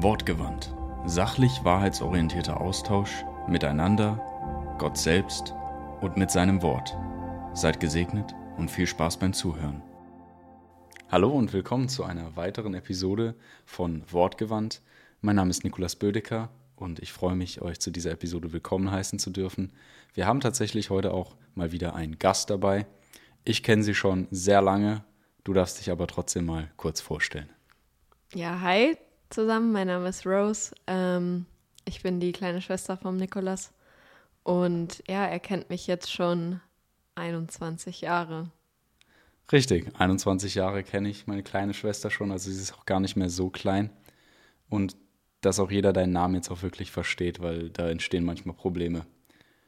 Wortgewandt. Sachlich wahrheitsorientierter Austausch miteinander, Gott selbst und mit seinem Wort. Seid gesegnet und viel Spaß beim Zuhören. Hallo und willkommen zu einer weiteren Episode von Wortgewandt. Mein Name ist Nikolas Bödecker und ich freue mich, euch zu dieser Episode willkommen heißen zu dürfen. Wir haben tatsächlich heute auch mal wieder einen Gast dabei. Ich kenne sie schon sehr lange, du darfst dich aber trotzdem mal kurz vorstellen. Ja, hi zusammen, mein Name ist Rose. Ähm, ich bin die kleine Schwester vom Nikolas. Und ja, er kennt mich jetzt schon 21 Jahre. Richtig, 21 Jahre kenne ich meine kleine Schwester schon, also sie ist auch gar nicht mehr so klein. Und dass auch jeder deinen Namen jetzt auch wirklich versteht, weil da entstehen manchmal Probleme.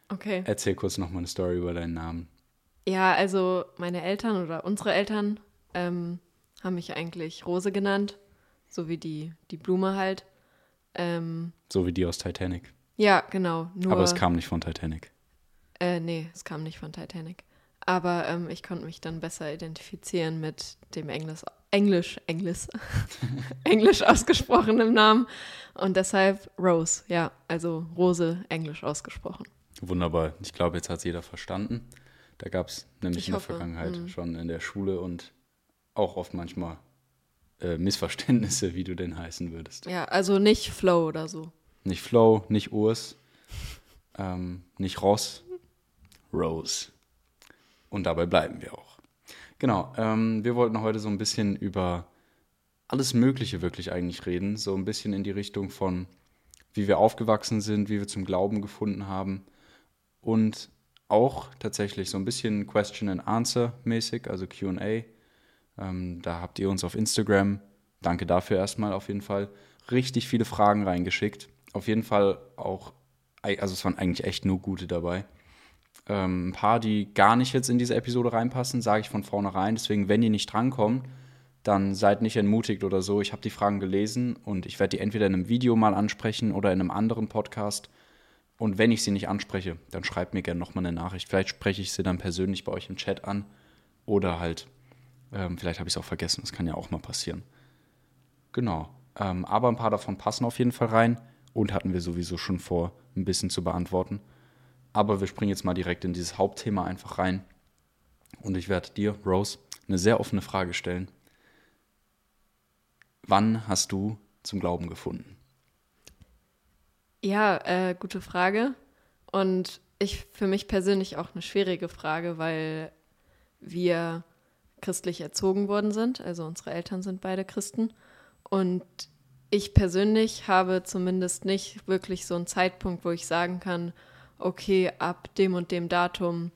Okay. Erzähl kurz nochmal eine Story über deinen Namen. Ja, also meine Eltern oder unsere Eltern ähm, haben mich eigentlich Rose genannt, so wie die, die Blume halt. Ähm, So wie die aus Titanic. ja, genau. Nur, Aber es kam nicht von Titanic. Äh, nee, es kam nicht von Titanic. Aber ähm, ich konnte mich dann besser identifizieren mit dem Englisch, Englisch, Englisch, Englisch ausgesprochenen Namen. Und deshalb Rose, ja, also Rose, Englisch ausgesprochen. Wunderbar. Ich glaube, jetzt hat es jeder verstanden. Da gab es nämlich Ich in der hoffe, Vergangenheit mhm. schon in der Schule und auch oft manchmal äh, Missverständnisse, wie du denn heißen würdest. Ja, also nicht Flow oder so. Nicht Flo, nicht Urs, ähm, nicht Ross, Rose. Und dabei bleiben wir auch. Genau, ähm, wir wollten heute so ein bisschen über alles Mögliche wirklich eigentlich reden. So ein bisschen in die Richtung von, wie wir aufgewachsen sind, wie wir zum Glauben gefunden haben. Und auch tatsächlich so ein bisschen Question and Answer mäßig, also QA. Ähm, da habt ihr uns auf Instagram, danke dafür erstmal auf jeden Fall, richtig viele Fragen reingeschickt. Auf jeden Fall auch, also es waren eigentlich echt nur gute dabei. Ähm, ein paar, die gar nicht jetzt in diese Episode reinpassen, sage ich von vornherein. Deswegen, wenn ihr nicht drankommt, dann seid nicht entmutigt oder so. Ich habe die Fragen gelesen und ich werde die entweder in einem Video mal ansprechen oder in einem anderen Podcast. Und wenn ich sie nicht anspreche, dann schreibt mir gerne nochmal eine Nachricht. Vielleicht spreche ich sie dann persönlich bei euch im Chat an. Oder halt, ähm, vielleicht habe ich es auch vergessen. Das kann ja auch mal passieren. Genau. Ähm, aber ein paar davon passen auf jeden Fall rein und hatten wir sowieso schon vor, ein bisschen zu beantworten. Aber wir springen jetzt mal direkt in dieses Hauptthema einfach rein. Und ich werde dir, Rose, eine sehr offene Frage stellen. Wann hast du zum Glauben gefunden? Ja, äh, gute Frage. Und ich für mich persönlich auch eine schwierige Frage, weil wir christlich erzogen worden sind. Also unsere Eltern sind beide Christen. Und ich persönlich habe zumindest nicht wirklich so einen Zeitpunkt, wo ich sagen kann, okay, ab dem und dem Datum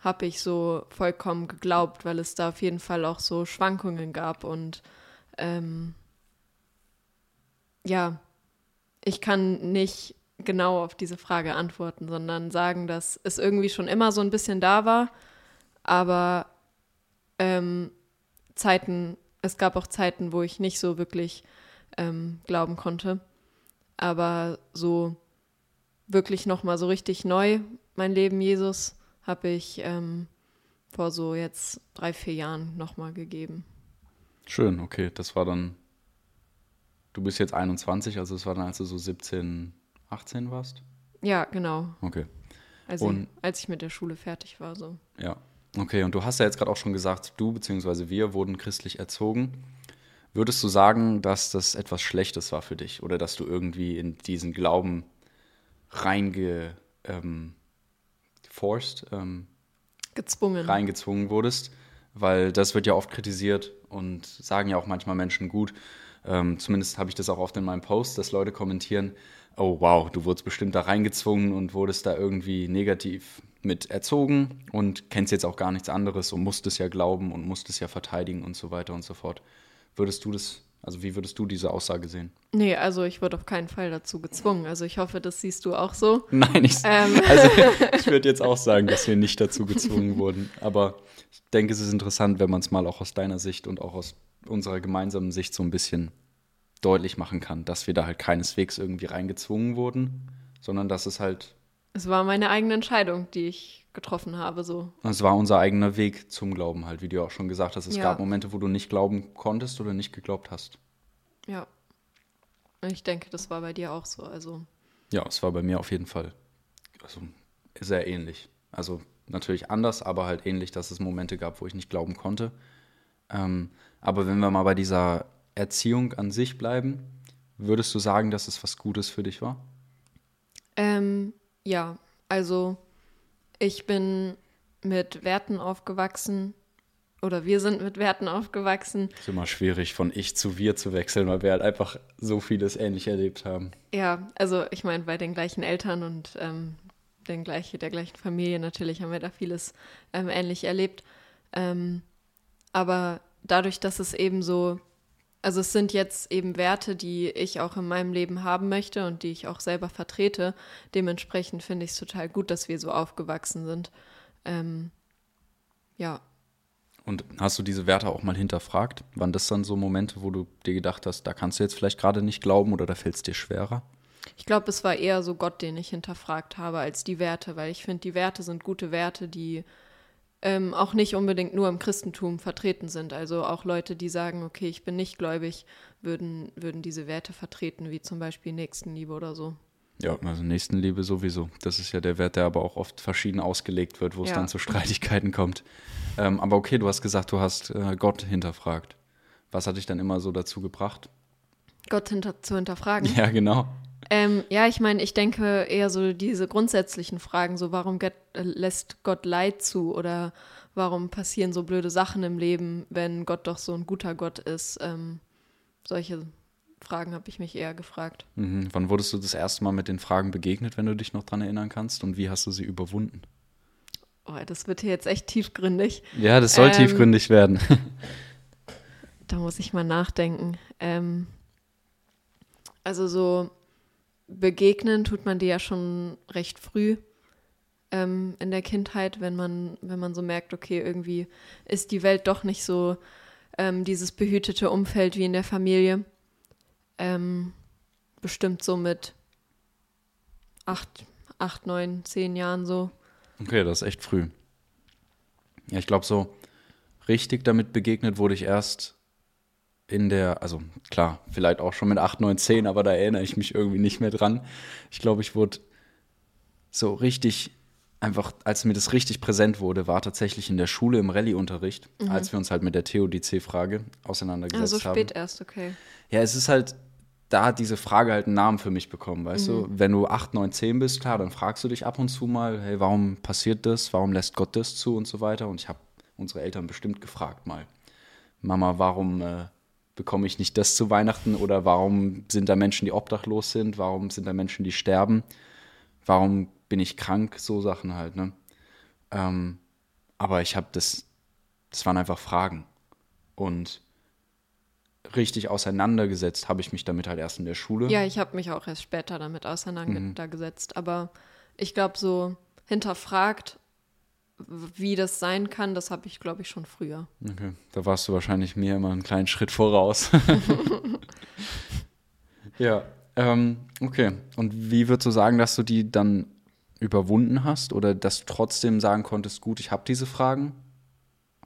habe ich so vollkommen geglaubt, weil es da auf jeden Fall auch so Schwankungen gab und ähm, ja, ich kann nicht genau auf diese Frage antworten, sondern sagen, dass es irgendwie schon immer so ein bisschen da war, aber ähm, Zeiten, es gab auch Zeiten, wo ich nicht so wirklich ähm, glauben konnte, aber so wirklich noch mal so richtig neu mein Leben Jesus habe ich ähm, vor so jetzt drei vier Jahren noch mal gegeben. Schön, okay. Das war dann. Du bist jetzt 21, also es war dann, als du so 17, 18 warst? Ja, genau. Okay. Also Und- als ich mit der Schule fertig war so. Ja. Okay, und du hast ja jetzt gerade auch schon gesagt, du bzw. wir wurden christlich erzogen. Würdest du sagen, dass das etwas Schlechtes war für dich oder dass du irgendwie in diesen Glauben reinge ähm, forced, ähm, Gezwungen. reingezwungen wurdest? Weil das wird ja oft kritisiert und sagen ja auch manchmal Menschen gut. Ähm, zumindest habe ich das auch oft in meinem Post, dass Leute kommentieren, oh wow, du wurdest bestimmt da reingezwungen und wurdest da irgendwie negativ mit erzogen und kennst jetzt auch gar nichts anderes und musstest ja glauben und musstest ja verteidigen und so weiter und so fort. Würdest du das, also wie würdest du diese Aussage sehen? Nee, also ich wurde auf keinen Fall dazu gezwungen. Also ich hoffe, das siehst du auch so. Nein, ich, Ähm. also ich würde jetzt auch sagen, dass wir nicht dazu gezwungen wurden. Aber ich denke, es ist interessant, wenn man es mal auch aus deiner Sicht und auch aus unserer gemeinsamen Sicht so ein bisschen deutlich machen kann, dass wir da halt keineswegs irgendwie reingezwungen wurden, sondern dass es halt, Es war meine eigene Entscheidung, die ich getroffen habe, so. es war unser eigener Weg zum Glauben halt, wie du auch schon gesagt hast. Es Ja. gab Momente, wo du nicht glauben konntest oder nicht geglaubt hast. Ja. Und ich denke, das war bei dir auch so. Also Ja, es war bei mir auf jeden Fall also, sehr ähnlich. Also natürlich anders, aber halt ähnlich, dass es Momente gab, wo ich nicht glauben konnte. Ähm, aber wenn wir mal bei dieser Erziehung an sich bleiben, würdest du sagen, dass es was Gutes für dich war? Ähm, ja, also ich bin mit Werten aufgewachsen oder wir sind mit Werten aufgewachsen. ist immer schwierig, von ich zu wir zu wechseln, weil wir halt einfach so vieles ähnlich erlebt haben. Ja, also ich meine, bei den gleichen Eltern und ähm, den gleiche, der gleichen Familie natürlich haben wir da vieles ähm, ähnlich erlebt. Ähm, aber dadurch, dass es eben so, also es sind jetzt eben Werte, die ich auch in meinem Leben haben möchte und die ich auch selber vertrete. Dementsprechend finde ich es total gut, dass wir so aufgewachsen sind. Ähm, ja, Und hast du diese Werte auch mal hinterfragt? Waren das dann so Momente, wo du dir gedacht hast, da kannst du jetzt vielleicht gerade nicht glauben oder da fällt es dir schwerer? Ich glaube, es war eher so Gott, den ich hinterfragt habe, als die Werte, weil ich finde, die Werte sind gute Werte, die ähm, auch nicht unbedingt nur im Christentum vertreten sind. Also auch Leute, die sagen, okay, ich bin nicht gläubig, würden, würden diese Werte vertreten, wie zum Beispiel Nächstenliebe oder so. Ja, also Nächstenliebe sowieso. Das ist ja der Wert, der aber auch oft verschieden ausgelegt wird, wo es Ja. dann zu Streitigkeiten kommt. Ähm, aber okay, du hast gesagt, du hast äh, Gott hinterfragt. Was hat dich dann immer so dazu gebracht? Gott hinter, zu hinterfragen. Ja, genau. Ähm, ja, ich meine, ich denke eher so diese grundsätzlichen Fragen, so warum Gott, äh, lässt Gott Leid zu oder warum passieren so blöde Sachen im Leben, wenn Gott doch so ein guter Gott ist. Ähm, solche Fragen habe ich mich eher gefragt. Mhm. Wann wurdest du das erste Mal mit den Fragen begegnet, wenn du dich noch dran erinnern kannst? Und wie hast du sie überwunden? Oh, das wird hier jetzt echt tiefgründig. Ja, das soll Ähm, tiefgründig werden. Da muss ich mal nachdenken. Ähm, also so begegnen tut man dir ja schon recht früh ähm, in der Kindheit, wenn man, wenn man so merkt, okay, irgendwie ist die Welt doch nicht so ähm, dieses behütete Umfeld wie in der Familie. Ähm, bestimmt so mit acht, acht, neun, zehn Jahren so. Okay, das ist echt früh. Ja, ich glaube, so richtig damit begegnet wurde ich erst in der, also klar, vielleicht auch schon mit 8, 9, 10, aber da erinnere ich mich irgendwie nicht mehr dran. Ich glaube, ich wurde so richtig, einfach, als mir das richtig präsent wurde, war tatsächlich in der Schule im Rallye-Unterricht, als wir uns halt mit der TODC-Frage auseinandergesetzt Mhm. so haben. spät erst, okay. Ja, es ist halt, da hat diese Frage halt einen Namen für mich bekommen, weißt du? Wenn du 8, 9, 10 bist, klar, dann fragst du dich ab und zu mal, hey, warum passiert das? Warum lässt Gott das zu und so weiter? Und ich habe unsere Eltern bestimmt gefragt mal, Mama, warum äh, bekomme ich nicht das zu Weihnachten? Oder warum sind da Menschen, die obdachlos sind? Warum sind da Menschen, die sterben? Warum bin ich krank? So Sachen halt, ne? Ähm, aber ich habe das, das waren einfach Fragen. Und richtig auseinandergesetzt habe ich mich damit halt erst in der Schule. Ja, ich habe mich auch erst später damit Mhm. auseinandergesetzt. Aber ich glaube, so hinterfragt, wie das sein kann, das habe ich, glaube ich, schon früher. Okay, da warst du wahrscheinlich mir immer einen kleinen Schritt voraus. ja, ähm, okay. Und wie würdest du sagen, dass du die dann überwunden hast oder dass du trotzdem sagen konntest, gut, ich habe diese Fragen?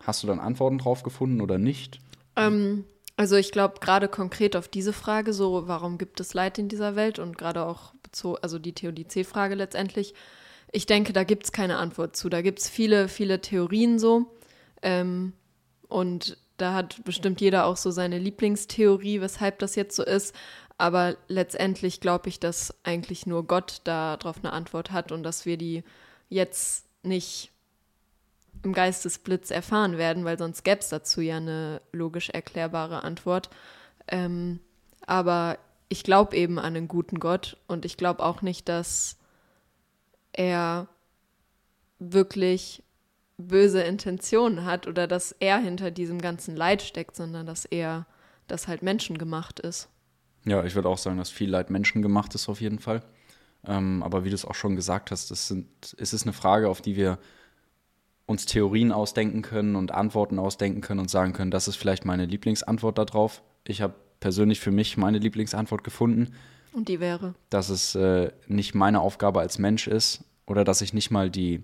Hast du dann Antworten drauf gefunden oder nicht? Ähm, also ich glaube, gerade konkret auf diese Frage, so warum gibt es Leid in dieser Welt und gerade auch bezogen, also die Theodizee-Frage letztendlich, ich denke, da gibt es keine Antwort zu. Da gibt es viele, viele Theorien so. Ähm, und da hat bestimmt jeder auch so seine Lieblingstheorie, weshalb das jetzt so ist. Aber letztendlich glaube ich, dass eigentlich nur Gott darauf eine Antwort hat und dass wir die jetzt nicht im Geistesblitz erfahren werden, weil sonst gäbe es dazu ja eine logisch erklärbare Antwort. Ähm, aber ich glaube eben an einen guten Gott und ich glaube auch nicht, dass er wirklich böse Intentionen hat oder dass er hinter diesem ganzen Leid steckt, sondern dass er das halt menschengemacht ist. Ja, ich würde auch sagen, dass viel Leid menschengemacht ist auf jeden Fall. Ähm, aber wie du es auch schon gesagt hast, das sind, es ist eine Frage, auf die wir uns Theorien ausdenken können und Antworten ausdenken können und sagen können, das ist vielleicht meine Lieblingsantwort darauf. Ich habe persönlich für mich meine Lieblingsantwort gefunden, Und die wäre. dass es äh, nicht meine Aufgabe als Mensch ist oder dass ich nicht mal die,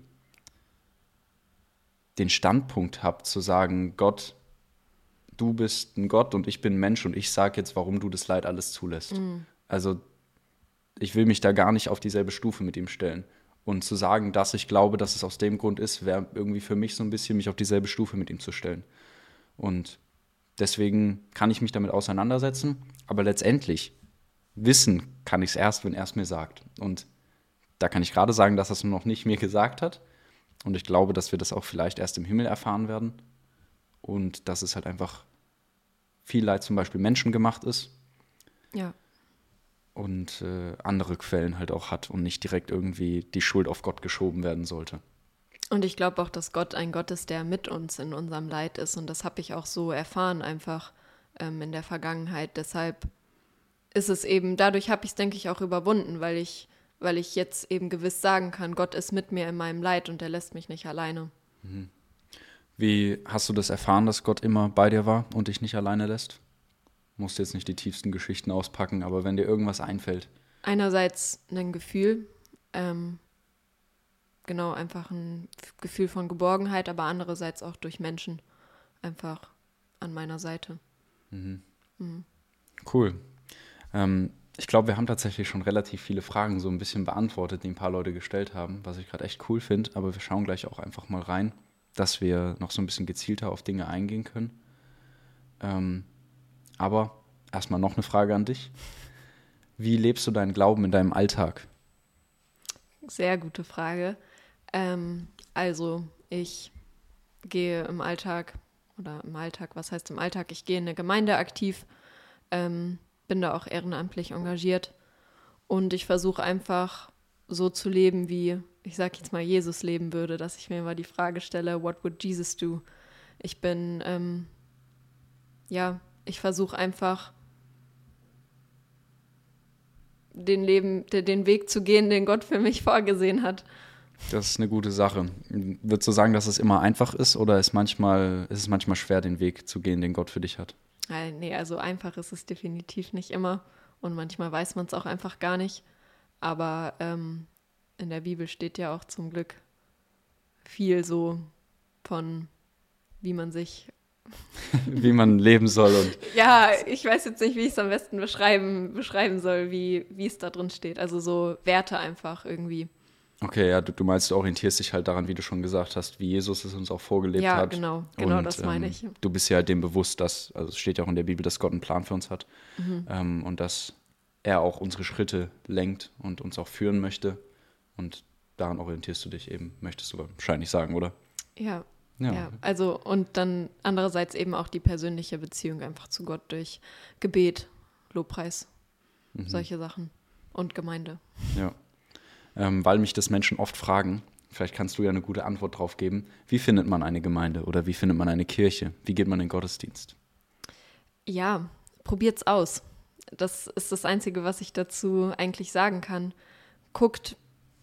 den Standpunkt habe zu sagen, Gott, du bist ein Gott und ich bin Mensch und ich sage jetzt, warum du das Leid alles zulässt. Also ich will mich da gar nicht auf dieselbe Stufe mit ihm stellen. Und zu sagen, dass ich glaube, dass es aus dem Grund ist, wäre irgendwie für mich so ein bisschen, mich auf dieselbe Stufe mit ihm zu stellen. Und deswegen kann ich mich damit auseinandersetzen, aber letztendlich wissen kann ich es erst, wenn er es mir sagt. Und da kann ich gerade sagen, dass er es noch nicht mir gesagt hat. Und ich glaube, dass wir das auch vielleicht erst im Himmel erfahren werden. Und dass es halt einfach viel Leid zum Beispiel menschengemacht ist. Ja. Und äh, andere Quellen halt auch hat und nicht direkt irgendwie die Schuld auf Gott geschoben werden sollte. Und ich glaube auch, dass Gott ein Gott ist, der mit uns in unserem Leid ist. Und das habe ich auch so erfahren, einfach ähm, in der Vergangenheit. Deshalb ist es eben, dadurch habe ich es, denke ich, auch überwunden, weil ich, weil ich jetzt eben gewiss sagen kann, Gott ist mit mir in meinem Leid und er lässt mich nicht alleine. Wie hast du das erfahren, dass Gott immer bei dir war und dich nicht alleine lässt? Musst jetzt nicht die tiefsten Geschichten auspacken, aber wenn dir irgendwas einfällt. Einerseits ein Gefühl, ähm, genau, einfach ein Gefühl von Geborgenheit, aber andererseits auch durch Menschen einfach an meiner Seite. Cool. Ähm, ich glaube, wir haben tatsächlich schon relativ viele Fragen so ein bisschen beantwortet, die ein paar Leute gestellt haben, was ich gerade echt cool finde. Aber wir schauen gleich auch einfach mal rein, dass wir noch so ein bisschen gezielter auf Dinge eingehen können. Ähm, aber erstmal noch eine Frage an dich. Wie lebst du deinen Glauben in deinem Alltag? Sehr gute Frage. Ähm, also, ich gehe im Alltag, oder im Alltag, was heißt im Alltag? Ich gehe in der Gemeinde aktiv, ähm, bin da auch ehrenamtlich engagiert und ich versuche einfach so zu leben, wie ich sag jetzt mal Jesus leben würde, dass ich mir immer die Frage stelle, what would Jesus do? Ich bin, ähm, ja, ich versuche einfach den Leben, de- den Weg zu gehen, den Gott für mich vorgesehen hat. Das ist eine gute Sache. Würdest du sagen, dass es immer einfach ist oder ist, manchmal, ist es manchmal schwer, den Weg zu gehen, den Gott für dich hat? Äh, Nee, also einfach ist es definitiv nicht immer. Und manchmal weiß man es auch einfach gar nicht. Aber ähm, in der Bibel steht ja auch zum Glück viel so von, wie man sich. Wie man leben soll und Ja, ich weiß jetzt nicht, wie ich es am besten beschreiben, beschreiben soll, wie, wie es da drin steht. Also so Werte einfach irgendwie. Okay, ja, du, du meinst, du orientierst dich halt daran, wie du schon gesagt hast, wie Jesus es uns auch vorgelebt Ja, hat. genau, genau Und, das meine ähm, ich. Du bist ja halt dem bewusst, dass, also es steht ja auch in der Bibel, dass Gott einen Plan für uns hat Mhm. ähm, und dass er auch unsere Schritte lenkt und uns auch führen möchte. Und daran orientierst du dich eben, möchtest du wahrscheinlich sagen, oder? Ja, Ja. also und dann andererseits eben auch die persönliche Beziehung einfach zu Gott durch Gebet, Lobpreis, Mhm. solche Sachen und Gemeinde. Ja. Ähm, weil mich das Menschen oft fragen, vielleicht kannst du ja eine gute Antwort drauf geben, wie findet man eine Gemeinde oder wie findet man eine Kirche? Wie geht man in den Gottesdienst? Ja, probiert's aus. Das ist das Einzige, was ich dazu eigentlich sagen kann. Guckt,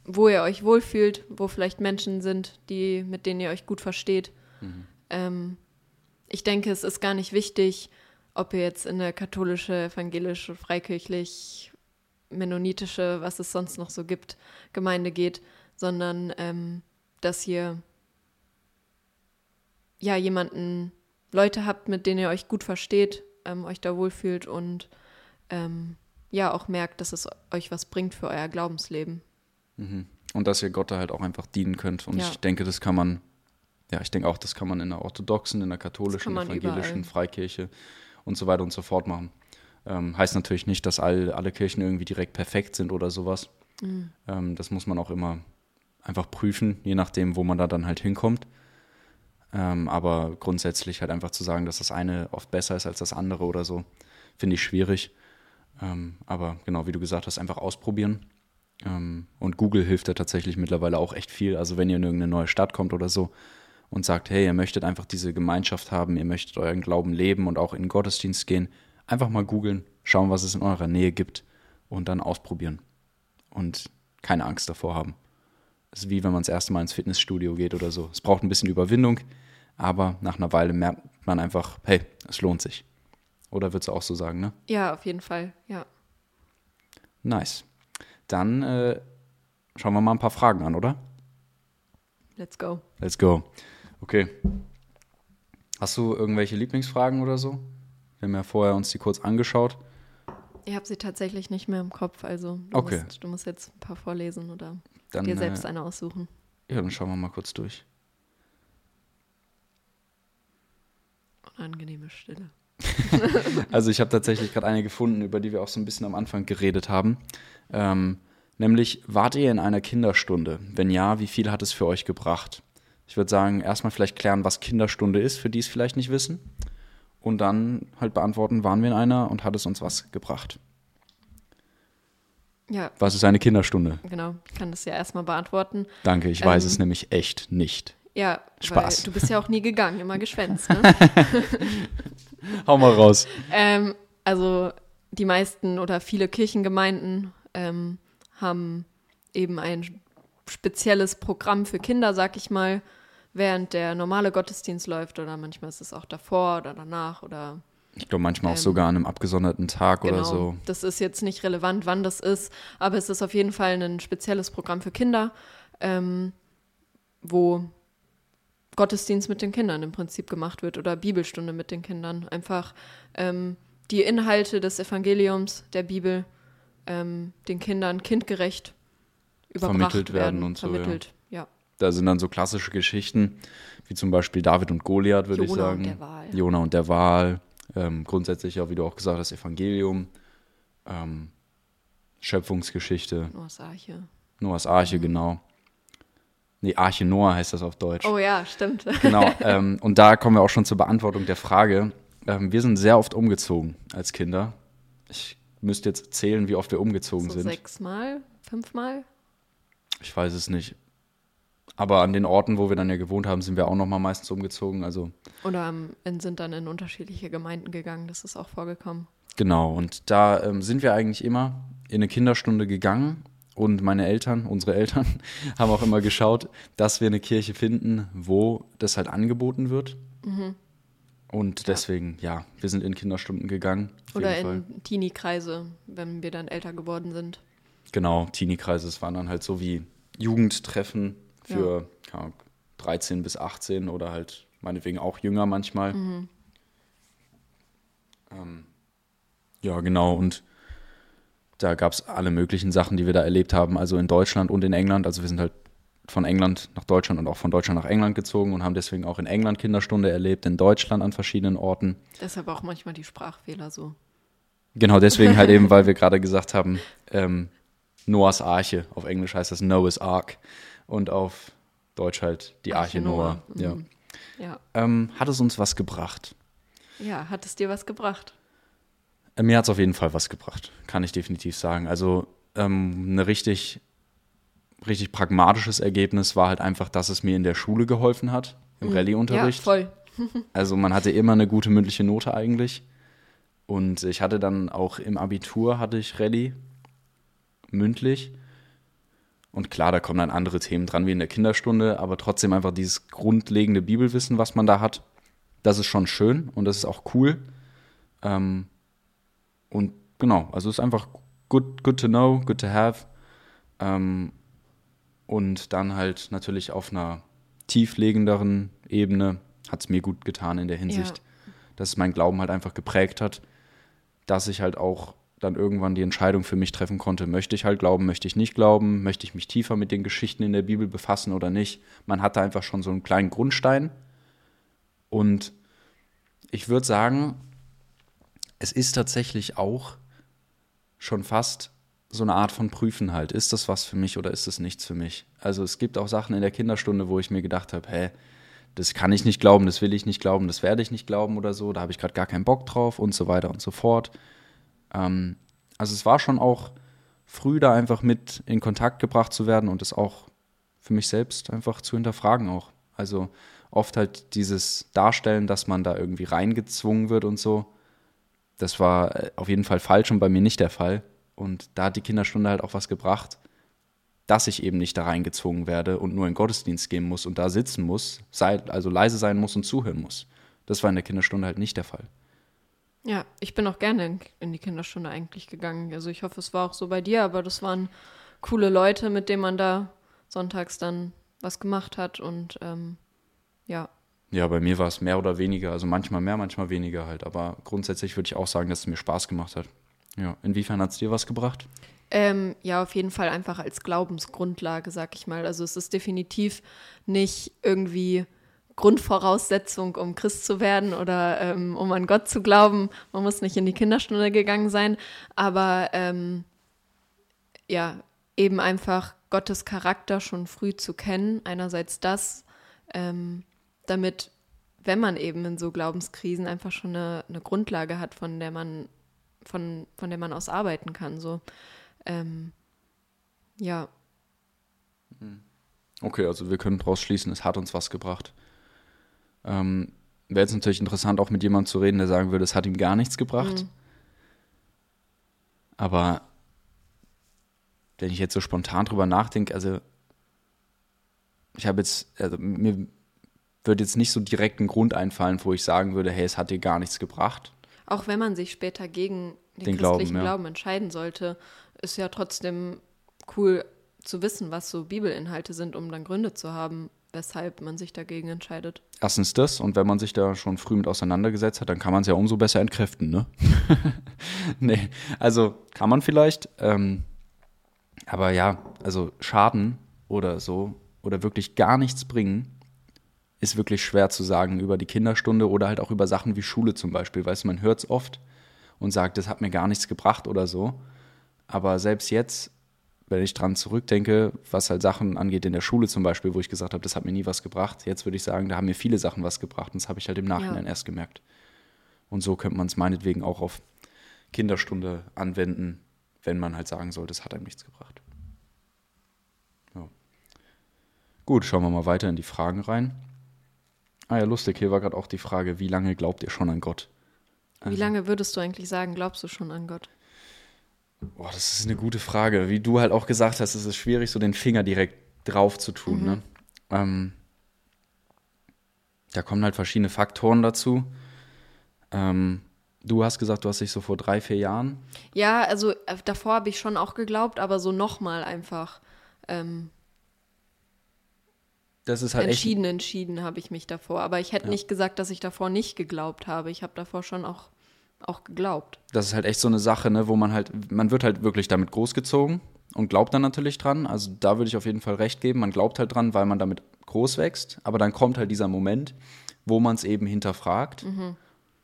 wo ihr euch wohlfühlt, wo vielleicht Menschen sind, die, mit denen ihr euch gut versteht. Ähm, ich denke, es ist gar nicht wichtig, ob ihr jetzt in eine katholische, evangelische, freikirchlich, mennonitische, was es sonst noch so gibt, Gemeinde geht, sondern ähm, dass ihr ja jemanden, Leute habt, mit denen ihr euch gut versteht, ähm, euch da wohlfühlt und ähm, ja auch merkt, dass es euch was bringt für euer Glaubensleben. Mhm. Und dass ihr Gott da halt auch einfach dienen könnt. Und Ja. ich denke, das kann man, ja, ich denke auch, das kann man in der orthodoxen, in der katholischen, evangelischen, überall. Freikirche und so weiter und so fort machen. Ähm, heißt natürlich nicht, dass all, alle Kirchen irgendwie direkt perfekt sind oder sowas. Mhm. Ähm, das muss man auch immer einfach prüfen, je nachdem, wo man da dann halt hinkommt. Ähm, aber grundsätzlich halt einfach zu sagen, dass das eine oft besser ist als das andere oder so, finde ich schwierig. Ähm, aber genau, wie du gesagt hast, einfach ausprobieren. Ähm, und Google hilft da tatsächlich mittlerweile auch echt viel. Also wenn ihr in irgendeine neue Stadt kommt oder so und sagt, hey, ihr möchtet einfach diese Gemeinschaft haben, ihr möchtet euren Glauben leben und auch in den Gottesdienst gehen, einfach mal googeln, schauen, was es in eurer Nähe gibt und dann ausprobieren. Und keine Angst davor haben. Es ist wie wenn man das erste Mal ins Fitnessstudio geht oder so. Es braucht ein bisschen Überwindung, aber nach einer Weile merkt man einfach, hey, es lohnt sich. Oder würdest du auch so sagen, ne? Ja, auf jeden Fall, ja. Nice. Dann äh, schauen wir mal ein paar Fragen an, oder? Let's go. Let's go. Okay. Hast du irgendwelche Lieblingsfragen oder so? Wir haben ja vorher uns die kurz angeschaut. Ich habe sie tatsächlich nicht mehr im Kopf, also du, Okay. musst, du musst jetzt ein paar vorlesen oder Dann, dir selbst äh, eine aussuchen. ja, dann schauen wir mal kurz durch. Unangenehme Stille. Also ich habe tatsächlich gerade eine gefunden, über die wir auch so ein bisschen am Anfang geredet haben. Ähm, nämlich, wart ihr in einer Kinderstunde? Wenn ja, wie viel hat es für euch gebracht? Ich würde sagen, erstmal vielleicht klären, was Kinderstunde ist, für die es vielleicht nicht wissen. Und dann halt beantworten, waren wir in einer und hat es uns was gebracht? Ja, Was ist eine Kinderstunde? genau. Ich kann das ja erstmal beantworten. Danke, ich weiß Ähm, es nämlich echt nicht. Ja, Spaß. du bist ja auch nie gegangen, immer geschwänzt. Ne? Hau mal raus. ähm, also die meisten oder viele Kirchengemeinden ähm, haben eben ein spezielles Programm für Kinder, sag ich mal, während der normale Gottesdienst läuft oder manchmal ist es auch davor oder danach oder Ich glaube manchmal auch Ähm, sogar an einem abgesonderten Tag genau. oder so. Das ist jetzt nicht relevant, wann das ist, aber es ist auf jeden Fall ein spezielles Programm für Kinder, ähm, wo Gottesdienst mit den Kindern im Prinzip gemacht wird oder Bibelstunde mit den Kindern. Einfach ähm, die Inhalte des Evangeliums der Bibel ähm, den Kindern kindgerecht überbracht Vermittelt werden und so, ja. Ja. Da sind dann so klassische Geschichten, wie zum Beispiel David und Goliath, würde ich Jona sagen. und der Wal. Jona und der Wal. Ähm, grundsätzlich auch, wie du auch gesagt hast, Evangelium. Ähm, Schöpfungsgeschichte. Noahs Arche. Noahs Arche, genau. Nee, Arche Noah heißt das auf Deutsch. Oh ja, stimmt. Genau. ähm, und da kommen wir auch schon zur Beantwortung der Frage. Ähm, wir sind sehr oft umgezogen als Kinder. Ich müsste jetzt zählen, wie oft wir umgezogen So sind. sechsmal, fünfmal. Ich weiß es nicht. Aber an den Orten, wo wir dann ja gewohnt haben, sind wir auch noch mal meistens umgezogen. Also Oder ähm, in- sind dann in unterschiedliche Gemeinden gegangen. Das ist auch vorgekommen. genau. Und da ähm, sind wir eigentlich immer in eine Kinderstunde gegangen. Und meine Eltern, unsere Eltern, haben auch immer geschaut, dass wir eine Kirche finden, wo das halt angeboten wird. Mhm. Und deswegen, ja, wir sind in Kinderstunden gegangen. Oder in Teenie-Kreise, wenn wir dann älter geworden sind. Genau, Teenie-Kreise, es waren dann halt so wie Jugendtreffen für Ahnung, 13 bis 18 oder halt meinetwegen auch jünger manchmal. Ähm, ja, genau, und da gab es alle möglichen Sachen, die wir da erlebt haben, also in Deutschland und in England. Also wir sind halt von England nach Deutschland und auch von Deutschland nach England gezogen und haben deswegen auch in England Kinderstunde erlebt, in Deutschland an verschiedenen Orten. Deshalb auch manchmal die Sprachfehler so. Genau deswegen halt eben, weil wir gerade gesagt haben, ähm, Noahs Arche. Auf Englisch heißt das Noah's Ark. Und auf Deutsch halt die Arche, Noah. Noah, Ja. mhm. Ja. Ähm, hat es uns was gebracht? ja, hat es dir was gebracht? Äh, mir hat es auf jeden Fall was gebracht, kann ich definitiv sagen. Also ähm, ein richtig, richtig pragmatisches Ergebnis war halt einfach, dass es mir in der Schule geholfen hat, im Mhm. Ja, Rallye-Unterricht. voll. Also man hatte immer eine gute mündliche Note eigentlich. Und ich hatte dann auch im Abitur hatte ich Rallye mündlich. Und klar, da kommen dann andere Themen dran wie in der Kinderstunde, aber trotzdem einfach dieses grundlegende Bibelwissen, was man da hat, das ist schon schön und das ist auch cool. Ähm, und genau, also es ist einfach good, good to know, good to have. Ähm, und dann halt natürlich auf einer tieflegenderen Ebene hat es mir gut getan in der Hinsicht, Ja. dass es mein Glauben halt einfach geprägt hat, dass ich halt auch dann irgendwann die Entscheidung für mich treffen konnte, möchte ich halt glauben, möchte ich nicht glauben, möchte ich mich tiefer mit den Geschichten in der Bibel befassen oder nicht. Man hatte einfach schon so einen kleinen Grundstein und ich würde sagen, es ist tatsächlich auch schon fast so eine Art von Prüfen halt. Ist das was für mich oder ist es nichts für mich? Also es gibt auch Sachen in der Kinderstunde, wo ich mir gedacht habe, hä, das kann ich nicht glauben, das will ich nicht glauben, das werde ich nicht glauben oder so, da habe ich gerade gar keinen Bock drauf und so weiter und so fort. Ähm, also es war schon auch früh da einfach mit in Kontakt gebracht zu werden und es auch für mich selbst einfach zu hinterfragen auch. Also oft halt dieses Darstellen, dass man da irgendwie reingezwungen wird und so, das war äh, auf jeden Fall falsch und bei mir nicht der Fall. Und da hat die Kinderstunde halt auch was gebracht, dass ich eben nicht da reingezwungen werde und nur in Gottesdienst gehen muss und da sitzen muss, also leise sein muss und zuhören muss. Das war in der Kinderstunde halt nicht der Fall. Ja, ich bin auch gerne in, die Kinderstunde eigentlich gegangen. Also ich hoffe, es war auch so bei dir, aber das waren coole Leute, mit denen man da sonntags dann was gemacht hat und ähm, ja, Ja, bei mir war es mehr oder weniger, also manchmal mehr, manchmal weniger halt. Aber grundsätzlich würde ich auch sagen, dass es mir Spaß gemacht hat. Ja, inwiefern hat es dir was gebracht? Ähm, ja, auf jeden Fall einfach als Glaubensgrundlage, sag ich mal. Also es ist definitiv nicht irgendwie Grundvoraussetzung, um Christ zu werden oder ähm, um an Gott zu glauben. Man muss nicht in die Kinderstunde gegangen sein, aber ähm, ja, eben einfach Gottes Charakter schon früh zu kennen. Einerseits das, ähm, damit, wenn man eben in so Glaubenskrisen einfach schon eine, eine Grundlage hat, von der man, von, von der man aus arbeiten kann. So. Ähm, ja. Okay, also wir können daraus schließen, es hat uns was gebracht. Ähm, Wäre jetzt natürlich interessant, auch mit jemandem zu reden, der sagen würde, es hat ihm gar nichts gebracht. Mhm. Aber wenn ich jetzt so spontan drüber nachdenke, also ich habe jetzt, also mir würde jetzt nicht so direkt ein Grund einfallen, wo ich sagen würde, hey, es hat dir gar nichts gebracht. Auch wenn man sich später gegen den, Den Glauben, christlichen ja. Glauben entscheiden sollte, ist ja trotzdem cool zu wissen, was so Bibelinhalte sind, um dann Gründe zu haben, weshalb man sich dagegen entscheidet. Erstens das, und wenn man sich da schon früh mit auseinandergesetzt hat, dann kann man es ja umso besser entkräften, ne? nee, also kann man vielleicht, ähm, aber ja, also Schaden oder so oder wirklich gar nichts bringen, ist wirklich schwer zu sagen über die Kinderstunde oder halt auch über Sachen wie Schule zum Beispiel. Weißt du, man hört es oft und sagt, das hat mir gar nichts gebracht oder so. Aber selbst jetzt, wenn ich dran zurückdenke, was halt Sachen angeht in der Schule zum Beispiel, wo ich gesagt habe, das hat mir nie was gebracht, jetzt würde ich sagen, da haben mir viele Sachen was gebracht und das habe ich halt im Nachhinein Ja. erst gemerkt. Und so könnte man es meinetwegen auch auf Kinderstunde anwenden, wenn man halt sagen sollte, es hat einem nichts gebracht. Ja. Gut, schauen wir mal weiter in die Fragen rein. Ah ja, lustig, hier war gerade auch die Frage, wie lange glaubt ihr schon an Gott? Wie lange würdest du eigentlich sagen, glaubst du schon an Gott? Boah, das ist eine gute Frage. Wie du halt auch gesagt hast, es ist schwierig, so den Finger direkt drauf zu tun. Ne? Ähm, da kommen halt verschiedene Faktoren dazu. Ähm, du hast gesagt, du hast dich so vor drei, vier Jahren. Ja, also äh, davor habe ich schon auch geglaubt, aber so nochmal einfach ähm, Das ist halt entschieden, entschieden habe ich mich davor. Aber ich hätte Ja. nicht gesagt, dass ich davor nicht geglaubt habe. Ich habe davor schon auch, auch geglaubt. das ist halt echt so eine Sache, ne, wo man halt, man wird halt wirklich damit großgezogen und glaubt dann natürlich dran. Also da würde ich auf jeden Fall recht geben. Man glaubt halt dran, weil man damit groß wächst. Aber dann kommt halt dieser Moment, wo man es eben hinterfragt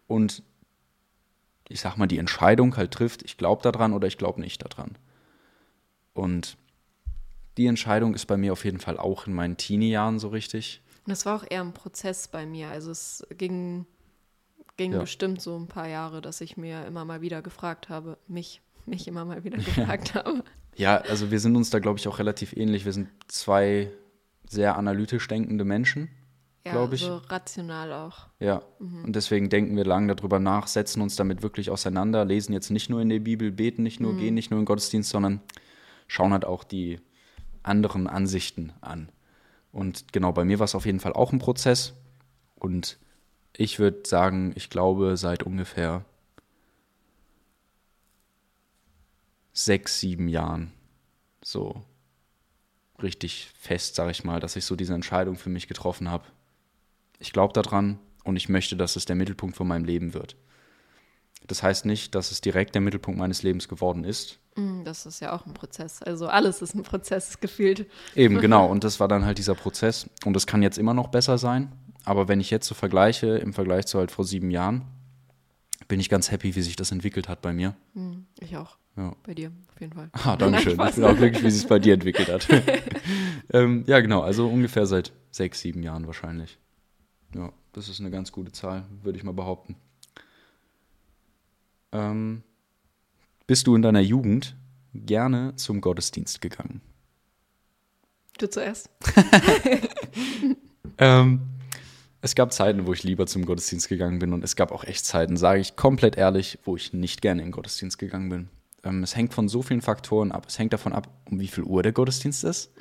und ich sag mal, die Entscheidung halt trifft, ich glaube daran oder ich glaube nicht daran. Und die Entscheidung ist bei mir auf jeden Fall auch in meinen Teenie-Jahren so richtig. Und das war auch eher ein Prozess bei mir. Also es ging, ging Ja. bestimmt so ein paar Jahre, dass ich mir immer mal wieder gefragt habe, mich, mich immer mal wieder gefragt habe. Ja, also wir sind uns da, glaube ich, auch relativ ähnlich. Wir sind zwei sehr analytisch denkende Menschen. Ja, Glaub ich. so rational auch. Ja, und deswegen denken wir lange darüber nach, setzen uns damit wirklich auseinander, lesen jetzt nicht nur in der Bibel, beten nicht nur, gehen nicht nur in Gottesdienst, sondern schauen halt auch die anderen Ansichten an. Und genau, bei mir war es auf jeden Fall auch ein Prozess. Und ich würde sagen, ich glaube, seit ungefähr sechs, sieben Jahren so richtig fest, sage ich mal, dass ich so diese Entscheidung für mich getroffen habe. Ich glaube daran und ich möchte, dass es der Mittelpunkt von meinem Leben wird. Das heißt nicht, dass es direkt der Mittelpunkt meines Lebens geworden ist. Mm, Das ist ja auch ein Prozess. Also alles ist ein Prozess gefühlt. Eben, genau. Und das war dann halt dieser Prozess. Und es kann jetzt immer noch besser sein. Aber wenn ich jetzt so vergleiche, im Vergleich zu halt vor sieben Jahren, bin ich ganz happy, wie sich das entwickelt hat bei mir. Mm, Ich auch. Ja. Bei dir, auf jeden Fall. Ah, danke schön. Ich bin auch glücklich, wie sich es bei dir entwickelt hat. ähm, ja, genau. Also ungefähr seit sechs, sieben Jahren wahrscheinlich. Ja, das ist eine ganz gute Zahl, würde ich mal behaupten. Ähm, bist du in deiner Jugend gerne zum Gottesdienst gegangen? Du zuerst. Ähm, es gab Zeiten, wo ich lieber zum Gottesdienst gegangen bin und es gab auch echt Zeiten, sage ich komplett ehrlich, wo ich nicht gerne in den Gottesdienst gegangen bin. Ähm, es hängt von so vielen Faktoren ab. Es hängt davon ab, um wie viel Uhr der Gottesdienst ist.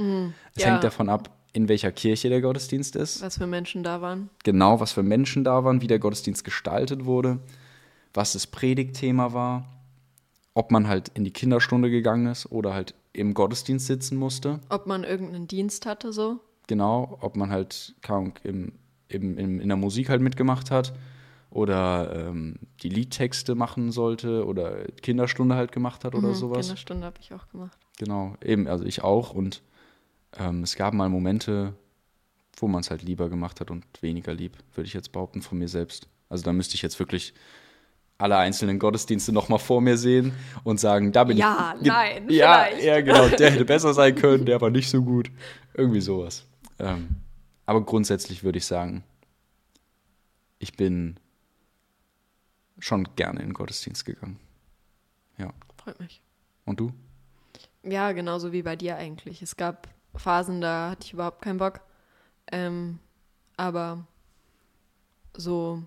es ja. hängt davon ab, in welcher Kirche der Gottesdienst ist. Was für Menschen da waren. Genau, was für Menschen da waren, wie der Gottesdienst gestaltet wurde, was das Predigtthema war, ob man halt in die Kinderstunde gegangen ist oder halt im Gottesdienst sitzen musste. Ob man irgendeinen Dienst hatte, so. Genau, ob man halt Ahnung, im, im, im, in der Musik halt mitgemacht hat oder ähm, die Liedtexte machen sollte oder Kinderstunde halt gemacht hat oder Mhm, sowas. Kinderstunde habe ich auch gemacht. Genau, eben, also ich auch. Und ähm, es gab mal Momente, wo man es halt lieber gemacht hat und weniger lieb, würde ich jetzt behaupten, von mir selbst. Also da müsste ich jetzt wirklich alle einzelnen Gottesdienste nochmal vor mir sehen und sagen, da bin Ja, ich. Nein, Ja, vielleicht. ja, genau, der hätte besser sein können, der war nicht so gut. Irgendwie sowas. Ähm, aber grundsätzlich würde ich sagen, ich bin schon gerne in den Gottesdienst gegangen. Ja. Freut mich. Und du? Ja, genauso wie bei dir eigentlich. Es gab Phasen, da hatte ich überhaupt keinen Bock. Ähm, aber so,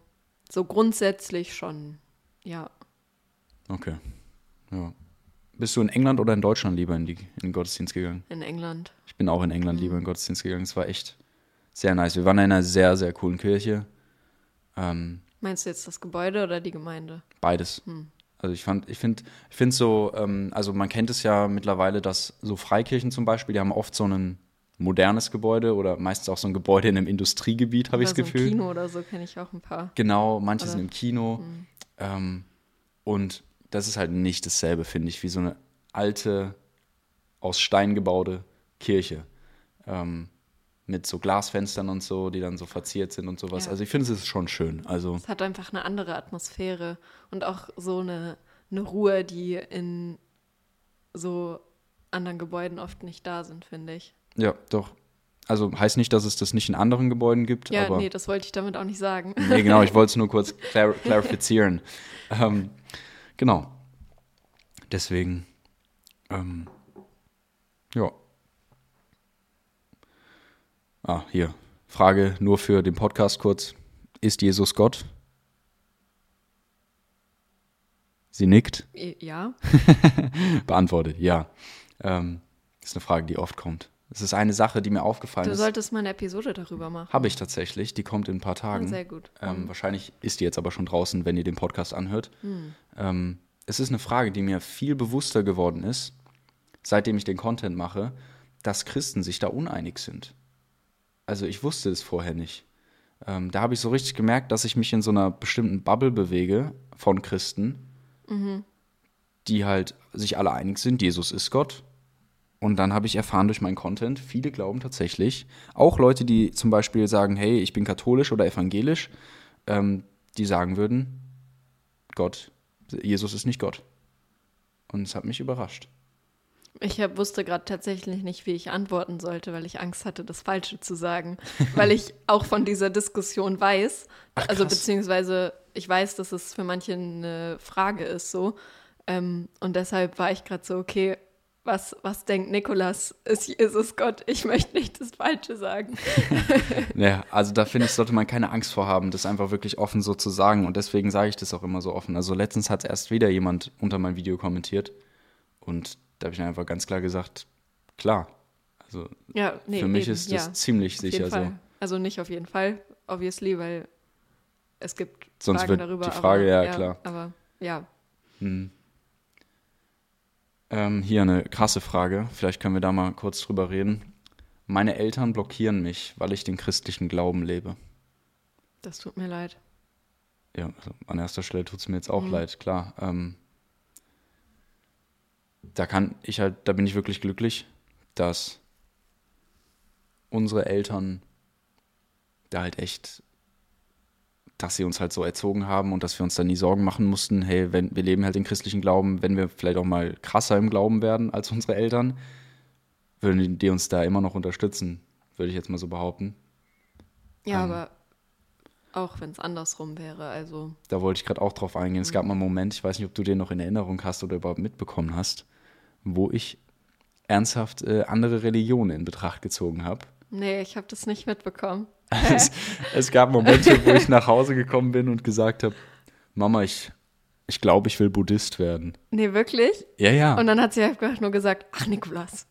so grundsätzlich schon, ja. Okay. Ja. Bist du in England oder in Deutschland lieber in, die, in den Gottesdienst gegangen? In England. Ich bin auch in England lieber in den Gottesdienst gegangen. Es war echt sehr nice. Wir waren in einer sehr, sehr coolen Kirche. Ähm, Meinst du jetzt das Gebäude oder die Gemeinde? beides. Hm. Also ich fand, ich finde, ich finde so, ähm, also man kennt es ja mittlerweile, dass so Freikirchen zum Beispiel, die haben oft so ein modernes Gebäude oder meistens auch so ein Gebäude in einem Industriegebiet, habe ich das so Gefühl. Ein Kino oder so kenne ich auch ein paar. Genau, manche Oder- sind im Kino. Hm. Ähm, und das ist halt nicht dasselbe, finde ich, wie so eine alte, aus Stein gebaute Kirche. Ähm, mit so Glasfenstern und so, die dann so verziert sind und sowas. Ja. Also ich finde, es ist schon schön. Also, Es hat einfach eine andere Atmosphäre und auch so eine, eine Ruhe, die in so anderen Gebäuden oft nicht da sind, finde ich. ja, doch. Also heißt nicht, dass es das nicht in anderen Gebäuden gibt, Ja, aber. nee, das wollte ich damit auch nicht sagen. Nee, genau, ich wollte es nur kurz clar klarifizieren. ähm, genau. Deswegen, ähm, ja. Ah, hier. Frage nur für den Podcast kurz. Ist Jesus Gott? Sie nickt. Ja, Beantwortet, ja. Ähm, ist eine Frage, die oft kommt. Es ist eine Sache, die mir aufgefallen du ist. solltest mal eine Episode darüber machen. Habe ich tatsächlich. Die kommt in ein paar Tagen. Sehr gut. Ähm, wahrscheinlich ist die jetzt aber schon draußen, wenn ihr den Podcast anhört. Hm. Ähm, es ist eine Frage, die mir viel bewusster geworden ist, seitdem ich den Content mache, dass Christen sich da uneinig sind. Also ich wusste es vorher nicht. Ähm, da habe ich so richtig gemerkt, dass ich mich in so einer bestimmten Bubble bewege von Christen, die halt sich alle einig sind, Jesus ist Gott. Und dann habe ich erfahren durch meinen Content, viele glauben tatsächlich, auch Leute, die zum Beispiel sagen, hey, ich bin katholisch oder evangelisch, ähm, die sagen würden, Gott, Jesus ist nicht Gott. Und es hat mich überrascht. Ich hab, wusste gerade tatsächlich nicht, wie ich antworten sollte, weil ich Angst hatte, das Falsche zu sagen. weil ich auch von dieser Diskussion weiß, also krass. beziehungsweise ich weiß, dass es für manche eine Frage ist so. Ähm, und deshalb war ich gerade so, okay, was, was denkt Nikolas? Ist Jesus Gott? Ich möchte nicht das Falsche sagen. Ja, also da finde ich, sollte man keine Angst vor haben, das einfach wirklich offen so zu sagen. Und deswegen sage ich das auch immer so offen. Also letztens hat erst wieder jemand unter mein Video kommentiert. Und da habe ich einfach ganz klar gesagt, klar. Also Ja, nee, für mich eben, ist das ja, ziemlich sicher so. Also nicht auf jeden Fall, obviously, weil es gibt Sonst Fragen wird darüber. die Frage, aber, ja, klar. Aber ja, Hm. Ähm, hier eine krasse Frage. Vielleicht können wir da mal kurz drüber reden. Meine Eltern blockieren mich, weil ich den christlichen Glauben lebe. das tut mir leid. Ja, also an erster Stelle tut es mir jetzt auch Mhm. leid, klar. Ähm, da kann ich halt, da bin ich wirklich glücklich, dass unsere Eltern da halt echt, dass sie uns halt so erzogen haben und dass wir uns da nie Sorgen machen mussten, hey, wenn wir leben halt den christlichen Glauben, wenn wir vielleicht auch mal krasser im Glauben werden als unsere Eltern, würden die uns da immer noch unterstützen, würde ich jetzt mal so behaupten. Ja, Ähm. aber auch wenn es andersrum wäre, also Da wollte ich gerade auch drauf eingehen. Es gab Mhm. mal einen Moment, ich weiß nicht, ob du den noch in Erinnerung hast oder überhaupt mitbekommen hast, wo ich ernsthaft äh, andere Religionen in Betracht gezogen habe. nee, ich habe das nicht mitbekommen. es, es gab Momente, wo ich nach Hause gekommen bin und gesagt habe, Mama, ich, ich glaube, ich will Buddhist werden. Nee, wirklich? Ja, ja. Und dann hat sie einfach nur gesagt, ach Nikolas.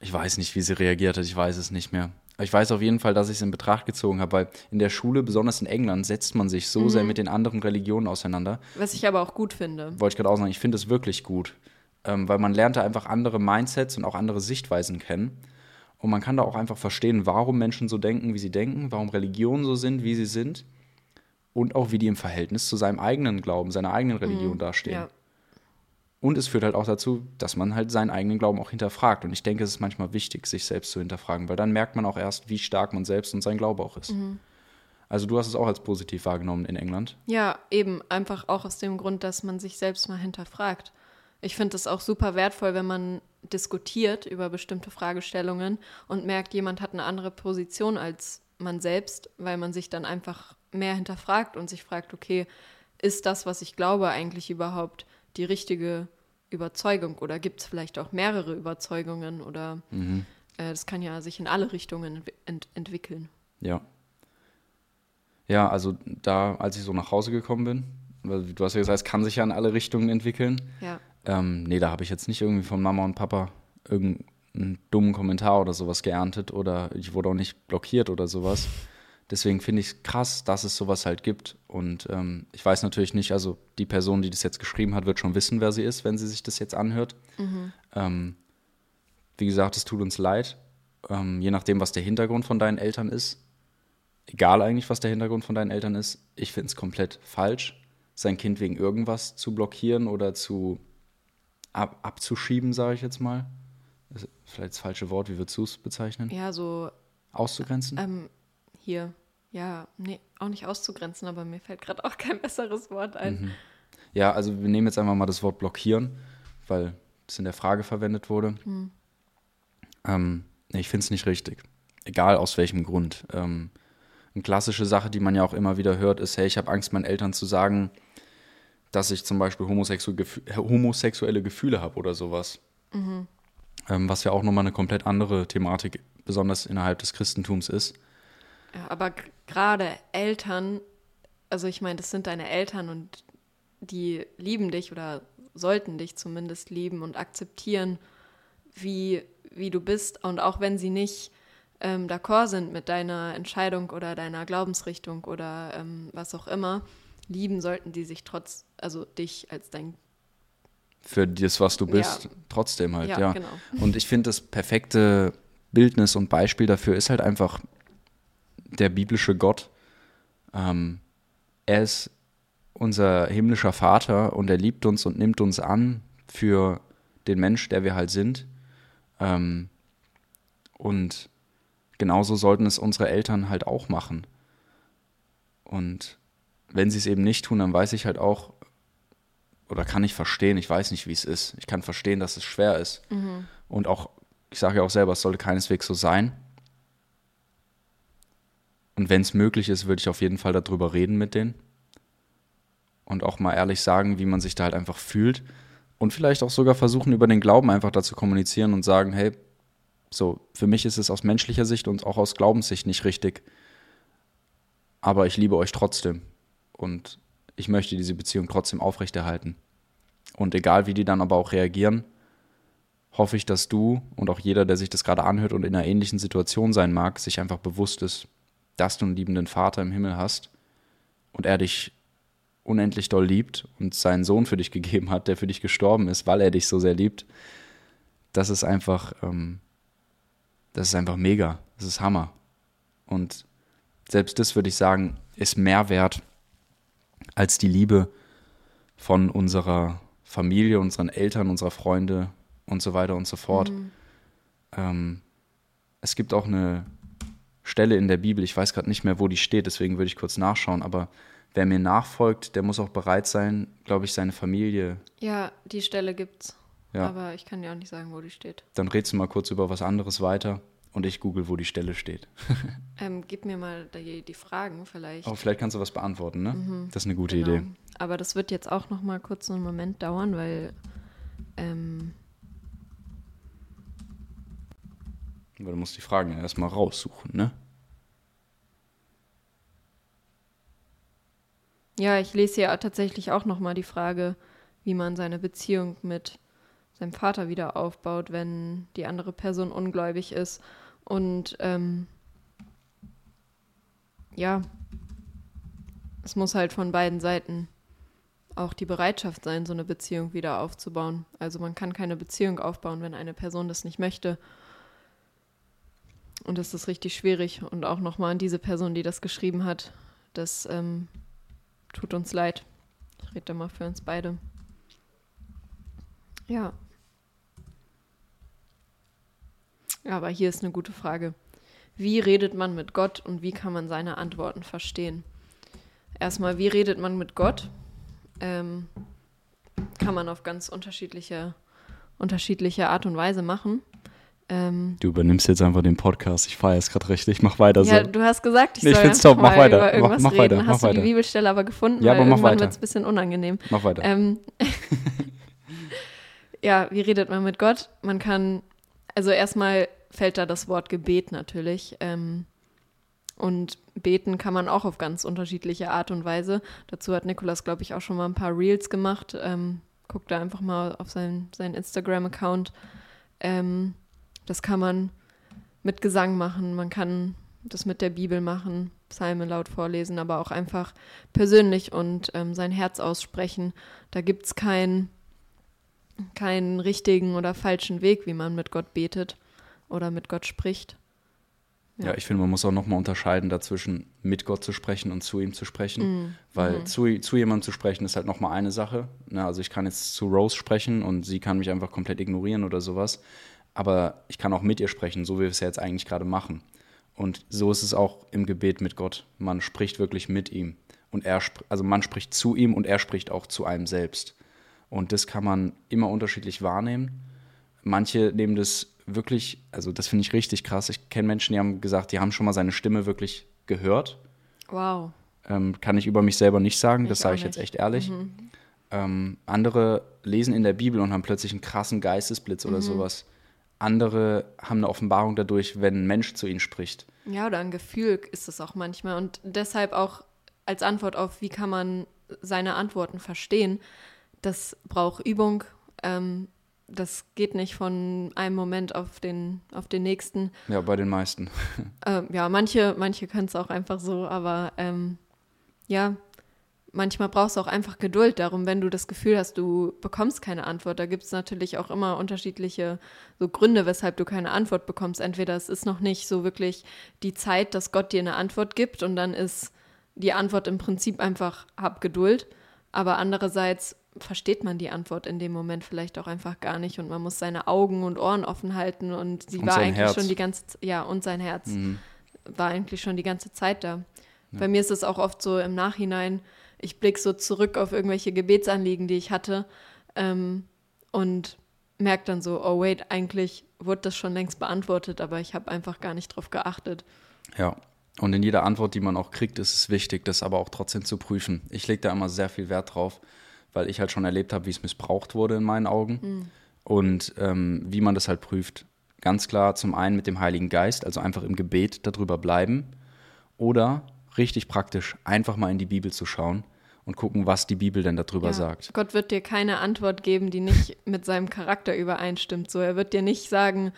Ich weiß nicht, wie sie reagiert hat, ich weiß es nicht mehr. Aber ich weiß auf jeden Fall, dass ich es in Betracht gezogen habe, weil in der Schule, besonders in England, setzt man sich so Mhm. sehr mit den anderen Religionen auseinander. Was ich aber auch gut finde. wollte ich gerade auch sagen, ich finde es wirklich gut, ähm, weil man lernt da einfach andere Mindsets und auch andere Sichtweisen kennen. Und man kann da auch einfach verstehen, warum Menschen so denken, wie sie denken, warum Religionen so sind, wie sie sind. und auch wie die im Verhältnis zu seinem eigenen Glauben, seiner eigenen Religion dastehen. Ja. Und es führt halt auch dazu, dass man halt seinen eigenen Glauben auch hinterfragt. Und ich denke, es ist manchmal wichtig, sich selbst zu hinterfragen, weil dann merkt man auch erst, wie stark man selbst und sein Glaube auch ist. Also du hast es auch als positiv wahrgenommen in England. Ja, eben einfach auch aus dem Grund, dass man sich selbst mal hinterfragt. Ich finde es auch super wertvoll, wenn man diskutiert über bestimmte Fragestellungen und merkt, jemand hat eine andere Position als man selbst, weil man sich dann einfach mehr hinterfragt und sich fragt, okay, ist das, was ich glaube, eigentlich überhaupt die richtige Überzeugung oder gibt es vielleicht auch mehrere Überzeugungen oder äh, das kann ja sich in alle Richtungen entwi- ent entwickeln. Ja. Ja, also da, als ich so nach Hause gekommen bin, weil du hast ja gesagt, es kann sich ja in alle Richtungen entwickeln. Ja, Ähm, nee, da habe ich jetzt nicht irgendwie von Mama und Papa irgendeinen dummen Kommentar oder sowas geerntet oder ich wurde auch nicht blockiert oder sowas. Deswegen finde ich es krass, dass es sowas halt gibt. Und ähm, ich weiß natürlich nicht, also die Person, die das jetzt geschrieben hat, wird schon wissen, wer sie ist, wenn sie sich das jetzt anhört. Ähm, wie gesagt, es tut uns leid. Ähm, je nachdem, was der Hintergrund von deinen Eltern ist. Egal eigentlich, was der Hintergrund von deinen Eltern ist. Ich finde es komplett falsch, sein Kind wegen irgendwas zu blockieren oder zu ab, abzuschieben, sage ich jetzt mal. Das ist vielleicht das falsche Wort, wie würdest du es bezeichnen? ja, so Auszugrenzen? ähm, hier, ja, nee, auch nicht auszugrenzen, aber mir fällt gerade auch kein besseres Wort ein. Ja, also wir nehmen jetzt einfach mal das Wort blockieren, weil es in der Frage verwendet wurde. Ähm, nee, ich finde es nicht richtig. Egal aus welchem Grund. Ähm, eine klassische Sache, die man ja auch immer wieder hört, ist, hey, ich habe Angst, meinen Eltern zu sagen, dass ich zum Beispiel homosexu gefü- äh, homosexuelle Gefühle habe oder sowas. Ähm, was ja auch nochmal eine komplett andere Thematik, besonders innerhalb des Christentums ist. Ja, aber gerade Eltern, also ich meine, das sind deine Eltern und die lieben dich oder sollten dich zumindest lieben und akzeptieren, wie, wie du bist. Und auch wenn sie nicht ähm, d'accord sind mit deiner Entscheidung oder deiner Glaubensrichtung oder ähm, was auch immer, lieben sollten die sich trotz, also dich als dein Für das, was du bist, Ja. trotzdem halt, Ja, ja. genau. Und ich finde, das perfekte Bildnis und Beispiel dafür ist halt einfach der biblische Gott. Ähm, er ist unser himmlischer Vater und er liebt uns und nimmt uns an für den Mensch, der wir halt sind. Ähm, und genauso sollten es unsere Eltern halt auch machen. Und wenn sie es eben nicht tun, dann weiß ich halt auch, oder kann ich verstehen, ich weiß nicht, wie es ist. Ich kann verstehen, dass es schwer ist. Und auch, ich sage ja auch selber, es sollte keineswegs so sein. Und wenn es möglich ist, würde ich auf jeden Fall darüber reden mit denen. Und auch mal ehrlich sagen, wie man sich da halt einfach fühlt. Und vielleicht auch sogar versuchen, über den Glauben einfach dazu kommunizieren und sagen, hey, so, für mich ist es aus menschlicher Sicht und auch aus Glaubenssicht nicht richtig. Aber ich liebe euch trotzdem. Und ich möchte diese Beziehung trotzdem aufrechterhalten. Und egal, wie die dann aber auch reagieren, hoffe ich, dass du und auch jeder, der sich das gerade anhört und in einer ähnlichen Situation sein mag, sich einfach bewusst ist, dass du einen liebenden Vater im Himmel hast und er dich unendlich doll liebt und seinen Sohn für dich gegeben hat, der für dich gestorben ist, weil er dich so sehr liebt. Das ist einfach, ähm, das ist einfach mega. Das ist Hammer. Und selbst das würde ich sagen, ist mehr wert als die Liebe von unserer Familie, unseren Eltern, unserer Freunde und so weiter und so fort. Ähm, es gibt auch eine Stelle in der Bibel, ich weiß gerade nicht mehr, wo die steht, deswegen würde ich kurz nachschauen, aber wer mir nachfolgt, der muss auch bereit sein, glaube ich, seine Familie. Ja, die Stelle gibt's. Ja. Aber ich kann dir auch nicht sagen, wo die steht. Dann redst du mal kurz über was anderes weiter und ich google, wo die Stelle steht. Ähm, gib mir mal die, die Fragen vielleicht. Aber vielleicht kannst du was beantworten, ne? Das ist eine gute Genau. Idee. Aber das wird jetzt auch noch mal kurz einen Moment dauern, weil ähm, Weil du musst die Fragen ja erstmal raussuchen, ne? ja, ich lese hier tatsächlich auch noch mal die Frage, wie man seine Beziehung mit seinem Vater wieder aufbaut, wenn die andere Person ungläubig ist. Und ähm, ja, es muss halt von beiden Seiten auch die Bereitschaft sein, so eine Beziehung wieder aufzubauen. Also man kann keine Beziehung aufbauen, wenn eine Person das nicht möchte. Und das ist richtig schwierig. Und auch nochmal an diese Person, die das geschrieben hat, das ähm, tut uns leid. Ich rede mal für uns beide. Ja. Ja, aber hier ist eine gute Frage. Wie redet man mit Gott und wie kann man seine Antworten verstehen? Erstmal, wie redet man mit Gott? Ähm, kann man auf ganz unterschiedliche, unterschiedliche Art und Weise machen. Ähm, du übernimmst jetzt einfach den Podcast. Ich feiere es gerade richtig. Mach weiter ja, so. du hast gesagt, ich Nee, ich soll find's einfach top. Mach weiter. über Mach- irgendwas mach reden. weiter. Hast Mach du die weiter. Bibelstelle aber gefunden? Ja, Weil aber mach weiter. wird es ein bisschen unangenehm. Mach weiter. Ähm, ja, wie redet man mit Gott? Man kann, also erstmal fällt da das Wort Gebet natürlich. Ähm, und beten kann man auch auf ganz unterschiedliche Art und Weise. Dazu hat Nikolas, glaube ich, auch schon mal ein paar Reels gemacht. Ähm, guckt da einfach mal auf seinen, seinen Instagram-Account. Ähm, das kann man mit Gesang machen, man kann das mit der Bibel machen, Psalme laut vorlesen, aber auch einfach persönlich und ähm, sein Herz aussprechen. Da gibt es keinen keinen richtigen oder falschen Weg, wie man mit Gott betet oder mit Gott spricht. Ja, ich finde, man muss auch nochmal unterscheiden dazwischen, mit Gott zu sprechen und zu ihm zu sprechen. Weil zu, zu jemandem zu sprechen ist halt nochmal eine Sache. Ne, also ich kann jetzt zu Rose sprechen und sie kann mich einfach komplett ignorieren oder sowas. Aber ich kann auch mit ihr sprechen, so wie wir es ja jetzt eigentlich gerade machen. Und so ist es auch im Gebet mit Gott. Man spricht wirklich mit ihm. Und er, also man spricht zu ihm und er spricht auch zu einem selbst. Und das kann man immer unterschiedlich wahrnehmen. Manche nehmen das wirklich, also das finde ich richtig krass. Ich kenne Menschen, die haben gesagt, die haben schon mal seine Stimme wirklich gehört. Wow. Ähm, kann ich über mich selber nicht sagen, das Ich sage auch ich jetzt echt ehrlich. Ähm, andere lesen in der Bibel und haben plötzlich einen krassen Geistesblitz oder sowas. Andere haben eine Offenbarung dadurch, wenn ein Mensch zu ihnen spricht. Ja, oder ein Gefühl ist es auch manchmal. Und deshalb auch als Antwort auf, wie kann man seine Antworten verstehen, das braucht Übung. Ähm, das geht nicht von einem Moment auf den, auf den nächsten. Ja, bei den meisten. Ähm, ja, manche, manche können es auch einfach so, aber ähm, ja, manchmal brauchst du auch einfach Geduld darum, wenn du das Gefühl hast, du bekommst keine Antwort. Da gibt es natürlich auch immer unterschiedliche so Gründe, weshalb du keine Antwort bekommst. Entweder es ist noch nicht so wirklich die Zeit, dass Gott dir eine Antwort gibt und dann ist die Antwort im Prinzip einfach, hab Geduld. Aber andererseits versteht man die Antwort in dem Moment vielleicht auch einfach gar nicht und man muss seine Augen und Ohren offen halten und sie Und war sein eigentlich Herz. schon die ganze ja und sein Herz Mhm. war eigentlich schon die ganze Zeit da. Bei mir ist es auch oft so im Nachhinein, ich blicke so zurück auf irgendwelche Gebetsanliegen, die ich hatte ähm, und merke dann so, oh wait, eigentlich wurde das schon längst beantwortet, aber ich habe einfach gar nicht drauf geachtet. Ja. Und in jeder Antwort, die man auch kriegt, ist es wichtig, das aber auch trotzdem zu prüfen. Ich lege da immer sehr viel Wert drauf, weil ich halt schon erlebt habe, wie es missbraucht wurde in meinen Augen. Und ähm, wie man das halt prüft. Ganz klar, zum einen mit dem Heiligen Geist, also einfach im Gebet darüber bleiben. Oder richtig praktisch, einfach mal in die Bibel zu schauen und gucken, was die Bibel denn darüber Ja, sagt. Gott wird dir keine Antwort geben, die nicht mit seinem Charakter übereinstimmt. So, er wird dir nicht sagen,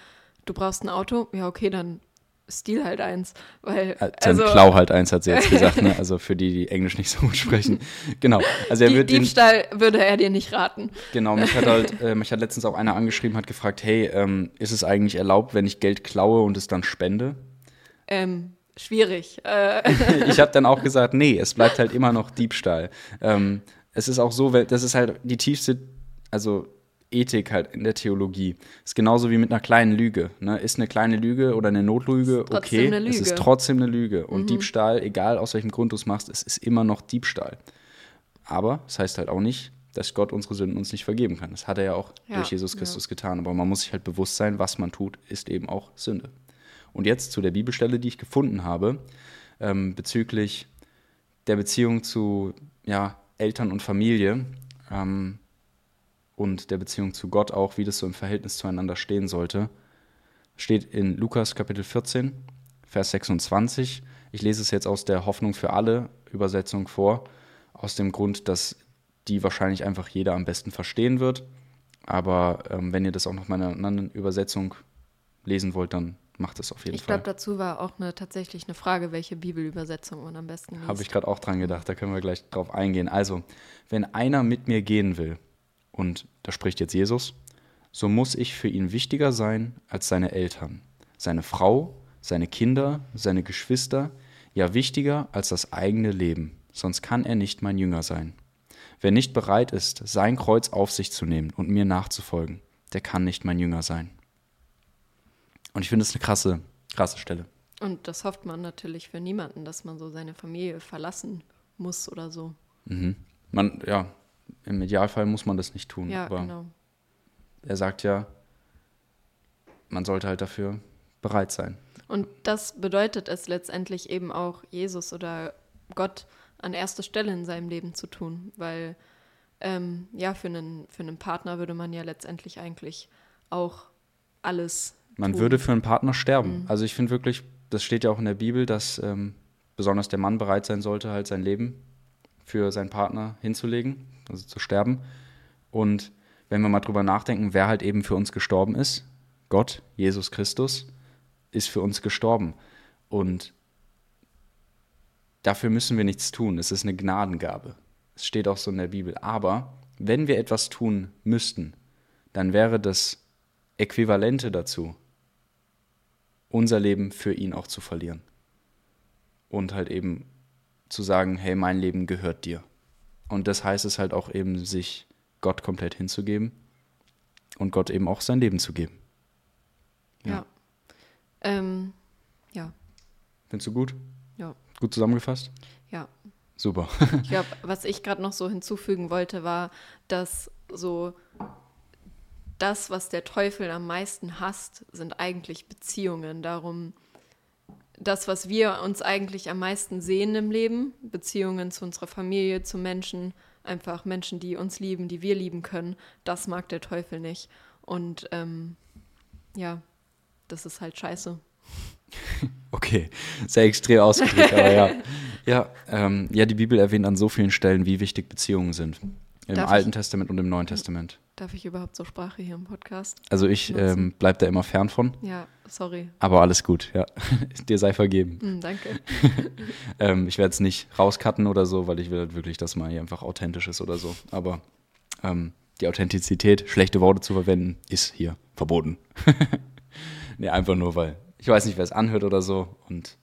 du brauchst ein Auto, ja okay, dann stil halt eins, weil Äh, also Dann Klau halt eins, hat sie jetzt gesagt, ne? also für die, die Englisch nicht so gut sprechen. Genau, also er die, wird den, Diebstahl würde er dir nicht raten. Genau, mich hat halt, äh, mich hat letztens auch einer angeschrieben, hat gefragt, hey, ähm, ist es eigentlich erlaubt, wenn ich Geld klaue und es dann spende? Ähm, schwierig. Äh, Ich habe dann auch gesagt, nee, es bleibt halt immer noch Diebstahl. Ähm, es ist auch so, weil- das ist halt die tiefste, also Ethik halt in der Theologie. Ist genauso wie mit einer kleinen Lüge. Ne? Ist eine kleine Lüge oder eine Notlüge Ist okay, eine es ist Lüge. trotzdem eine Lüge. Und Diebstahl, egal aus welchem Grund du es machst, es ist immer noch Diebstahl. Aber das heißt halt auch nicht, dass Gott unsere Sünden uns nicht vergeben kann. Das hat er ja auch Ja, durch Jesus ja. Christus getan. Aber man muss sich halt bewusst sein, was man tut, ist eben auch Sünde. Und jetzt zu der Bibelstelle, die ich gefunden habe, ähm, bezüglich der Beziehung zu ja, Eltern und Familie ähm, und der Beziehung zu Gott auch, wie das so im Verhältnis zueinander stehen sollte, steht in Lukas Kapitel 14, Vers 26. Ich lese es jetzt aus der Hoffnung für alle Übersetzung vor, aus dem Grund, dass die wahrscheinlich einfach jeder am besten verstehen wird. Aber ähm, wenn ihr das auch noch mal in einer anderen Übersetzung lesen wollt, dann macht es auf jeden ich Fall. glaube, dazu war auch eine, tatsächlich eine Frage, welche Bibelübersetzung man am besten liest. Habe ich gerade auch dran gedacht, da können wir gleich drauf eingehen. Also, wenn einer mit mir gehen will, und da spricht jetzt Jesus, so muss ich für ihn wichtiger sein als seine Eltern, seine Frau, seine Kinder, seine Geschwister, ja wichtiger als das eigene Leben. sonst kann er nicht mein Jünger sein. Wer nicht bereit ist, sein Kreuz auf sich zu nehmen und mir nachzufolgen, der kann nicht mein Jünger sein. Und ich finde es eine krasse, krasse Stelle. Und das hofft man natürlich für niemanden, dass man so seine Familie verlassen muss oder so. Mhm. Man, ja, im Idealfall muss man das nicht tun. Ja, aber genau. er sagt ja, man sollte halt dafür bereit sein. Und das bedeutet es letztendlich eben auch, Jesus oder Gott an erster Stelle in seinem Leben zu tun, weil ähm, ja, für einen, für einen Partner würde man ja letztendlich eigentlich auch alles. Man tun. würde für einen Partner sterben. Also ich finde wirklich, das steht ja auch in der Bibel, dass ähm, besonders der Mann bereit sein sollte, halt sein Leben für seinen Partner hinzulegen, also zu sterben. Und wenn wir mal drüber nachdenken, wer halt eben für uns gestorben ist, Gott, Jesus Christus, ist für uns gestorben. Und dafür müssen wir nichts tun. Es ist eine Gnadengabe. Es steht auch so in der Bibel. Aber wenn wir etwas tun müssten, dann wäre das Äquivalente dazu, unser Leben für ihn auch zu verlieren. Und halt eben zu sagen, hey, mein Leben gehört dir. Und das heißt es halt auch eben, sich Gott komplett hinzugeben und Gott eben auch sein Leben zu geben. Ja. Ja. Ähm, ja, Findest du gut? ja, Gut zusammengefasst? ja. Super. Ich glaube, was ich gerade noch so hinzufügen wollte, war, dass so das, was der Teufel am meisten hasst, sind eigentlich Beziehungen. Darum, das, was wir uns eigentlich am meisten sehen im Leben, Beziehungen zu unserer Familie, zu Menschen, einfach Menschen, die uns lieben, die wir lieben können, das mag der Teufel nicht. Und ähm, ja, das ist halt scheiße. Okay, sehr extrem ausgedrückt, aber ja. Ja, ähm, ja, die Bibel erwähnt an so vielen Stellen, wie wichtig Beziehungen sind. Im Darf Alten ich- Testament und im Neuen Testament. Darf ich überhaupt so Sprache hier im Podcast? Also ich ähm, bleib da immer fern von, Ja, sorry. aber alles gut, ja. Dir sei vergeben. Hm, danke. Ähm, ich werde es nicht rauscutten oder so, weil ich will halt wirklich, dass man hier einfach authentisch ist oder so. Aber ähm, die Authentizität, schlechte Worte zu verwenden, ist hier verboten. nee, einfach nur, weil ich weiß nicht, wer es anhört oder so. Und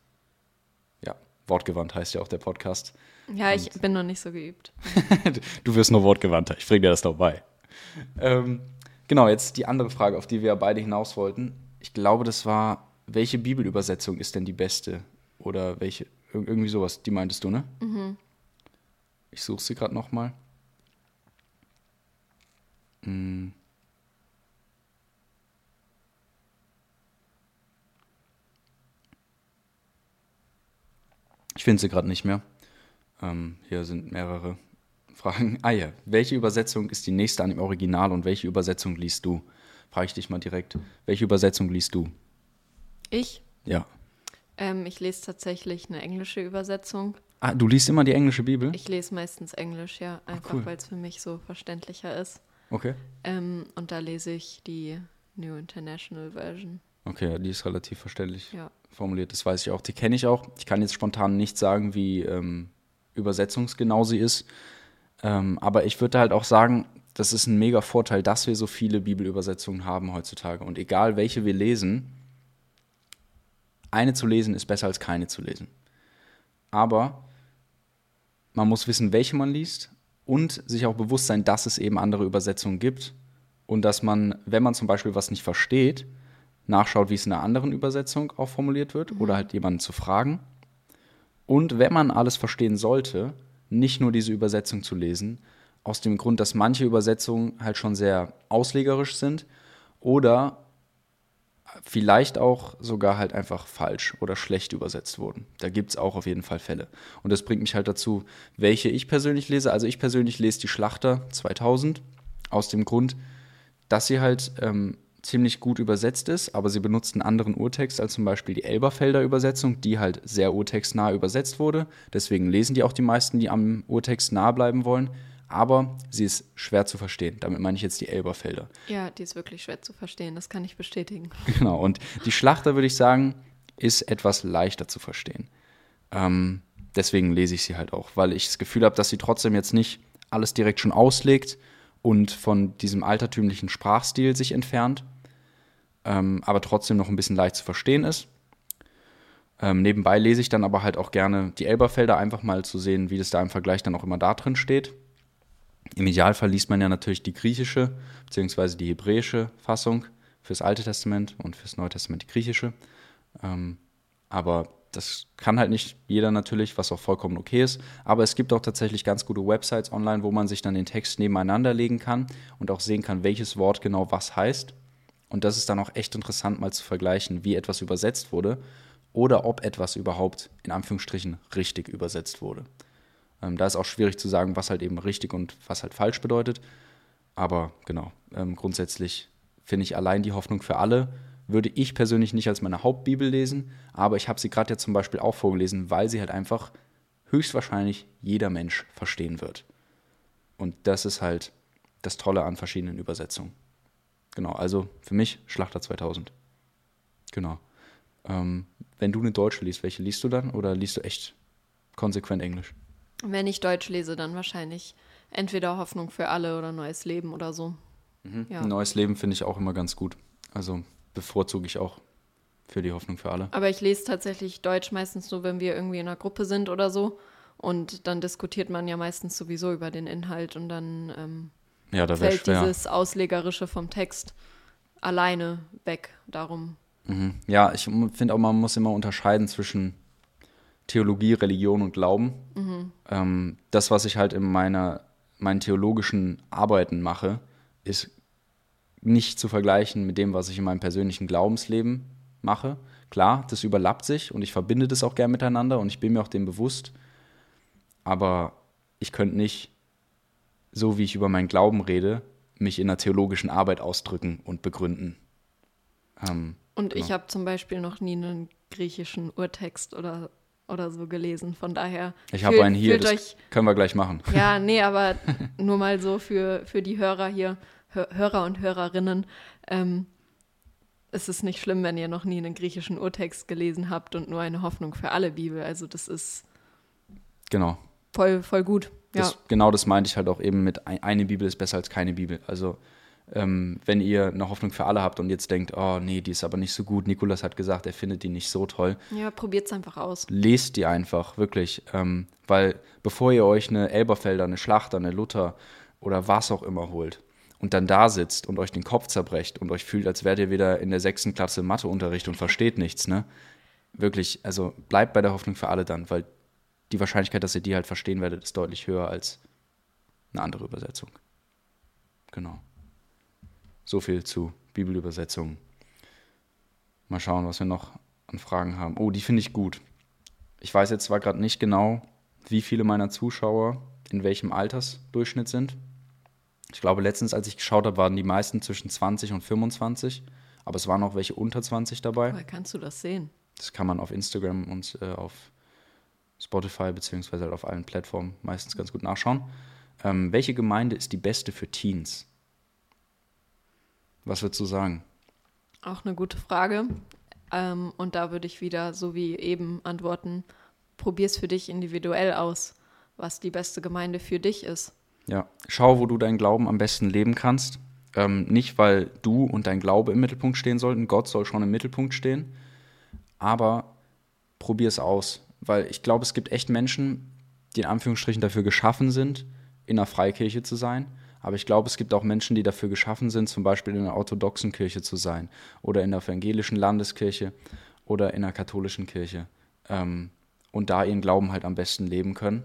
ja, wortgewandt heißt ja auch der Podcast. Ja, ich bin noch nicht so geübt. du wirst nur wortgewandter. Ich bringe dir das noch bei. Ähm, genau, jetzt die andere Frage, auf die wir beide hinaus wollten. Ich glaube, das war, welche Bibelübersetzung ist denn die beste? Oder welche, ir- irgendwie sowas, die meintest du, ne? Ich suche sie gerade nochmal. Hm. Ich finde sie gerade nicht mehr. Ähm, hier sind mehrere Fragen. Ah ja, welche Übersetzung ist die nächste an dem Original und welche Übersetzung liest du? Frage ich dich mal direkt. Welche Übersetzung liest du? Ich, Ja. ähm, ich lese tatsächlich eine englische Übersetzung. Ah, du liest immer die englische Bibel? Ich lese meistens Englisch, ja, einfach cool. weil es für mich so verständlicher ist. Okay. Ähm, und da lese ich die New International Version. Okay, die ist relativ verständlich Ja. formuliert, das weiß ich auch. Die kenne ich auch. Ich kann jetzt spontan nicht sagen, wie ähm, übersetzungsgenau sie ist. Ähm, aber ich würde halt auch sagen, das ist ein mega Vorteil, dass wir so viele Bibelübersetzungen haben heutzutage. Und egal welche wir lesen, eine zu lesen ist besser als keine zu lesen. Aber man muss wissen, welche man liest und sich auch bewusst sein, dass es eben andere Übersetzungen gibt und dass man, wenn man zum Beispiel was nicht versteht, nachschaut, wie es in einer anderen Übersetzung auch formuliert wird oder halt jemanden zu fragen. Und wenn man alles verstehen sollte, nicht nur diese Übersetzung zu lesen, aus dem Grund, dass manche Übersetzungen halt schon sehr auslegerisch sind oder vielleicht auch sogar halt einfach falsch oder schlecht übersetzt wurden. Da gibt es auch auf jeden Fall Fälle. Und das bringt mich halt dazu, welche ich persönlich lese. Also ich persönlich lese die Schlachter 2000 aus dem Grund, dass sie halt ähm, ziemlich gut übersetzt ist, aber sie benutzt einen anderen Urtext als zum Beispiel die Elberfelder Übersetzung, die halt sehr urtextnah übersetzt wurde. Deswegen lesen die auch die meisten, die am Urtext nah bleiben wollen. Aber sie ist schwer zu verstehen. Damit meine ich jetzt die Elberfelder. Ja, die ist wirklich schwer zu verstehen, das kann ich bestätigen. Genau, und die Schlachter, würde ich sagen, ist etwas leichter zu verstehen. Ähm, deswegen lese ich sie halt auch, weil ich das Gefühl habe, dass sie trotzdem jetzt nicht alles direkt schon auslegt und von diesem altertümlichen Sprachstil sich entfernt, ähm, aber trotzdem noch ein bisschen leicht zu verstehen ist. Ähm, nebenbei lese ich dann aber halt auch gerne die Elberfelder, einfach mal zu sehen, wie das da im Vergleich dann auch immer da drin steht. Im Idealfall liest man ja natürlich die griechische bzw. die hebräische Fassung fürs Alte Testament und fürs Neue Testament die griechische. Ähm, aber das kann halt nicht jeder natürlich, was auch vollkommen okay ist. Aber es gibt auch tatsächlich ganz gute Websites online, wo man sich dann den Text nebeneinander legen kann und auch sehen kann, welches Wort genau was heißt. Und das ist dann auch echt interessant, mal zu vergleichen, wie etwas übersetzt wurde oder ob etwas überhaupt in Anführungsstrichen richtig übersetzt wurde. Ähm, da ist auch schwierig zu sagen, was halt eben richtig und was halt falsch bedeutet. Aber genau, ähm, grundsätzlich finde ich allein die Hoffnung für alle würde ich persönlich nicht als meine Hauptbibel lesen, aber ich habe sie gerade jetzt zum Beispiel auch vorgelesen, weil sie halt einfach höchstwahrscheinlich jeder Mensch verstehen wird. Und das ist halt das Tolle an verschiedenen Übersetzungen. Genau, also für mich Schlachter 2000. Genau. Ähm, wenn du eine Deutsche liest, welche liest du dann oder liest du echt konsequent Englisch? Wenn ich Deutsch lese, dann wahrscheinlich entweder Hoffnung für alle oder Neues Leben oder so. Mhm. Ja. Neues Leben finde ich auch immer ganz gut. Also bevorzuge ich auch für die Hoffnung für alle. Aber ich lese tatsächlich Deutsch meistens nur, wenn wir irgendwie in einer Gruppe sind oder so. Und dann diskutiert man ja meistens sowieso über den Inhalt und dann ähm, ja, da fällt schwer. dieses Auslegerische vom Text alleine weg. Darum. Mhm. Ja, ich finde auch, man muss immer unterscheiden zwischen Theologie, Religion und Glauben. Mhm. Ähm, das, was ich halt in meiner, meinen theologischen Arbeiten mache, ist nicht zu vergleichen mit dem, was ich in meinem persönlichen Glaubensleben mache. Klar, das überlappt sich und ich verbinde das auch gern miteinander und ich bin mir auch dem bewusst. Aber ich könnte nicht, so wie ich über meinen Glauben rede, mich in einer theologischen Arbeit ausdrücken und begründen. Ähm, und genau. ich habe zum Beispiel noch nie einen griechischen Urtext oder, oder so gelesen. Von daher. Ich habe einen hier, das euch, können wir gleich machen. Ja, nee, aber nur mal so für, für die Hörer hier. Hörer und Hörerinnen, ähm, es ist nicht schlimm, wenn ihr noch nie einen griechischen Urtext gelesen habt und nur eine Hoffnung für alle Bibel. Also das ist genau voll, voll gut. Das, Genau das meinte ich halt auch eben mit eine Bibel ist besser als keine Bibel. Also ähm, wenn ihr eine Hoffnung für alle habt und jetzt denkt, oh nee, die ist aber nicht so gut, Nikolas hat gesagt, er findet die nicht so toll. Ja, probiert es einfach aus. Lest die einfach, wirklich. Ähm, weil bevor ihr euch eine Elberfelder, eine Schlachter, eine Luther oder was auch immer holt, und dann da sitzt und euch den Kopf zerbrecht und euch fühlt, als wärt ihr wieder in der sechsten Klasse Matheunterricht und versteht nichts, ne? Wirklich, also bleibt bei der Hoffnung für alle dann, weil die Wahrscheinlichkeit, dass ihr die halt verstehen werdet, ist deutlich höher als eine andere Übersetzung. Genau. So viel zu Bibelübersetzungen. Mal schauen, was wir noch an Fragen haben. Oh, die finde ich gut. Ich weiß jetzt zwar gerade nicht genau, wie viele meiner Zuschauer in welchem Altersdurchschnitt sind. Ich glaube, letztens, als ich geschaut habe, waren die meisten zwischen 20 und 25, aber es waren auch welche unter 20 dabei. Woher kannst du das sehen? Das kann man auf Instagram und äh, auf Spotify beziehungsweise halt auf allen Plattformen meistens ganz gut nachschauen. Ähm, welche Gemeinde ist die beste für Teens? Was würdest du sagen? Auch eine gute Frage. Ähm, und da würde ich wieder, so wie eben, antworten: Probier es für dich individuell aus, was die beste Gemeinde für dich ist. Ja, schau, wo du deinen Glauben am besten leben kannst. Ähm, nicht, weil du und dein Glaube im Mittelpunkt stehen sollten. Gott soll schon im Mittelpunkt stehen. Aber probier es aus. Weil ich glaube, es gibt echt Menschen, die in Anführungsstrichen dafür geschaffen sind, in einer Freikirche zu sein. Aber ich glaube, es gibt auch Menschen, die dafür geschaffen sind, zum Beispiel in einer orthodoxen Kirche zu sein oder in der evangelischen Landeskirche oder in einer katholischen Kirche ähm, und da ihren Glauben halt am besten leben können.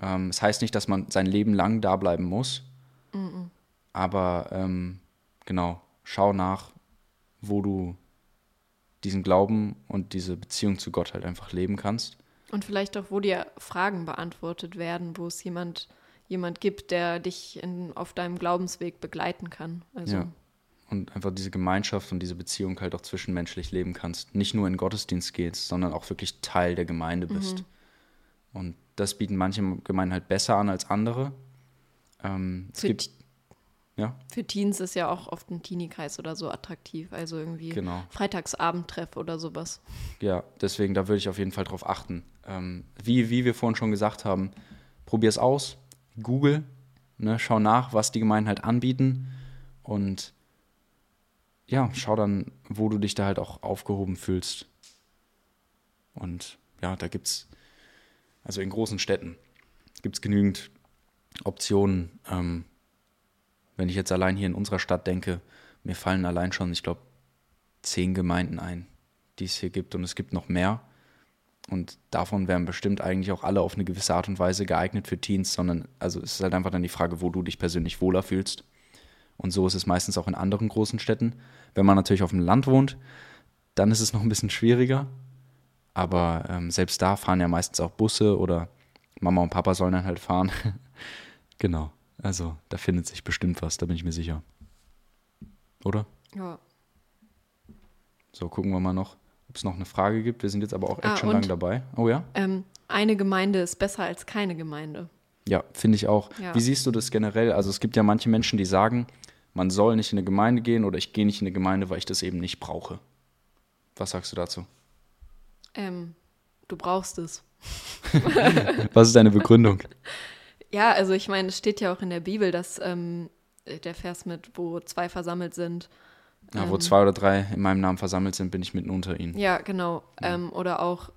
Ähm, das heißt nicht, dass man sein Leben lang da bleiben muss. Mhm. Aber ähm, genau, schau nach, wo du diesen Glauben und diese Beziehung zu Gott halt einfach leben kannst. Und vielleicht auch, wo dir Fragen beantwortet werden, wo es jemand, jemand gibt, der dich in, auf deinem Glaubensweg begleiten kann. Also ja. Und einfach diese Gemeinschaft und diese Beziehung halt auch zwischenmenschlich leben kannst. Nicht nur in Gottesdienst gehst, sondern auch wirklich Teil der Gemeinde bist. Mhm. Und das bieten manche Gemeinden halt besser an als andere. Ähm, es gibt ja. Für Teens ist ja auch oft ein Teenie-Kreis oder so attraktiv. Also irgendwie genau. Freitagsabendtreff oder sowas. Ja, deswegen, da würde ich auf jeden Fall drauf achten. Ähm, wie, wie wir vorhin schon gesagt haben, probier es aus, Google, ne, schau nach, was die Gemeinden halt anbieten und ja, schau dann, wo du dich da halt auch aufgehoben fühlst. Und ja, da gibt es, also in großen Städten, gibt es genügend Optionen. Ähm, wenn ich jetzt allein hier in unserer Stadt denke, mir fallen allein schon, ich glaube, zehn Gemeinden ein, die es hier gibt. Und es gibt noch mehr. Und davon wären bestimmt eigentlich auch alle auf eine gewisse Art und Weise geeignet für Teens, sondern also es ist halt einfach dann die Frage, wo du dich persönlich wohler fühlst. Und so ist es meistens auch in anderen großen Städten. Wenn man natürlich auf dem Land wohnt, dann ist es noch ein bisschen schwieriger. Aber ähm, selbst da fahren ja meistens auch Busse oder Mama und Papa sollen dann halt fahren. genau. Also da findet sich bestimmt was, da bin ich mir sicher. Oder? Ja. So, gucken wir mal noch, ob es noch eine Frage gibt. Wir sind jetzt aber auch echt Ah, schon lange dabei. Oh ja? Ähm, eine Gemeinde ist besser als keine Gemeinde. Ja, finde ich auch. Ja. Wie siehst du das generell? Also es gibt ja manche Menschen, die sagen, man soll nicht in eine Gemeinde gehen oder ich gehe nicht in eine Gemeinde, weil ich das eben nicht brauche. Was sagst du dazu? Ähm, du brauchst es. Was ist deine Begründung? Ja, also ich meine, es steht ja auch in der Bibel, dass ähm, der Vers mit, wo zwei versammelt sind. Ja, wo Ähm. zwei oder drei in meinem Namen versammelt sind, bin ich mitten unter ihnen. Ja, genau. Ähm, oder auch,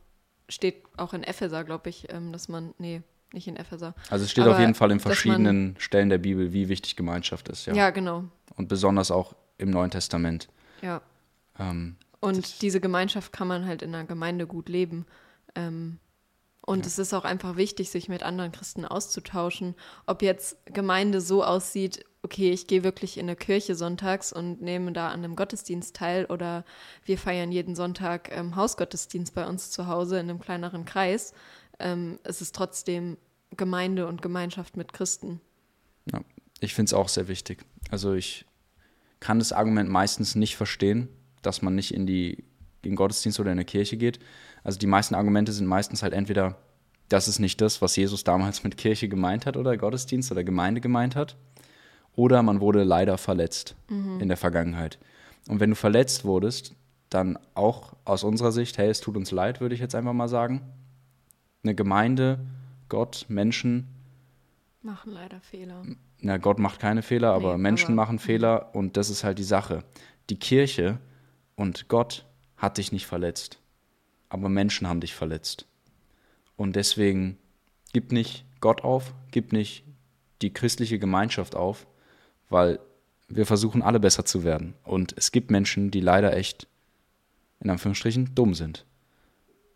steht auch in Epheser, glaube ich, ähm, dass man, nee, nicht in Epheser. Also es steht Aber auf jeden Fall in dass man- verschiedenen Stellen der Bibel, wie wichtig Gemeinschaft ist. Ja. Ja, genau. Und besonders auch im Neuen Testament. Ja. Ähm, Und diese Gemeinschaft kann man halt in einer Gemeinde gut leben. Ähm, und es ist auch einfach wichtig, sich mit anderen Christen auszutauschen. Ob jetzt Gemeinde so aussieht, okay, ich gehe wirklich in eine Kirche sonntags und nehme da an einem Gottesdienst teil oder wir feiern jeden Sonntag ähm, Hausgottesdienst bei uns zu Hause in einem kleineren Kreis. Ähm, es ist trotzdem Gemeinde und Gemeinschaft mit Christen. Ja, ich finde es auch sehr wichtig. Also ich kann das Argument meistens nicht verstehen, dass man nicht in die in den Gottesdienst oder in eine Kirche geht. Also die meisten Argumente sind meistens halt entweder, das ist nicht das, was Jesus damals mit Kirche gemeint hat oder Gottesdienst oder Gemeinde gemeint hat, oder man wurde leider verletzt in der Vergangenheit. Und wenn du verletzt wurdest, dann auch aus unserer Sicht, hey, es tut uns leid, würde ich jetzt einfach mal sagen. Eine Gemeinde, Gott, Menschen, Machen leider Fehler. na, Gott macht keine Fehler, aber Nee, Menschen aber- machen Fehler und das ist halt die Sache. Die Kirche und Gott hat dich nicht verletzt, aber Menschen haben dich verletzt. Und deswegen gib nicht Gott auf, gib nicht die christliche Gemeinschaft auf, weil wir versuchen alle besser zu werden. Und es gibt Menschen, die leider echt, in Anführungsstrichen, dumm sind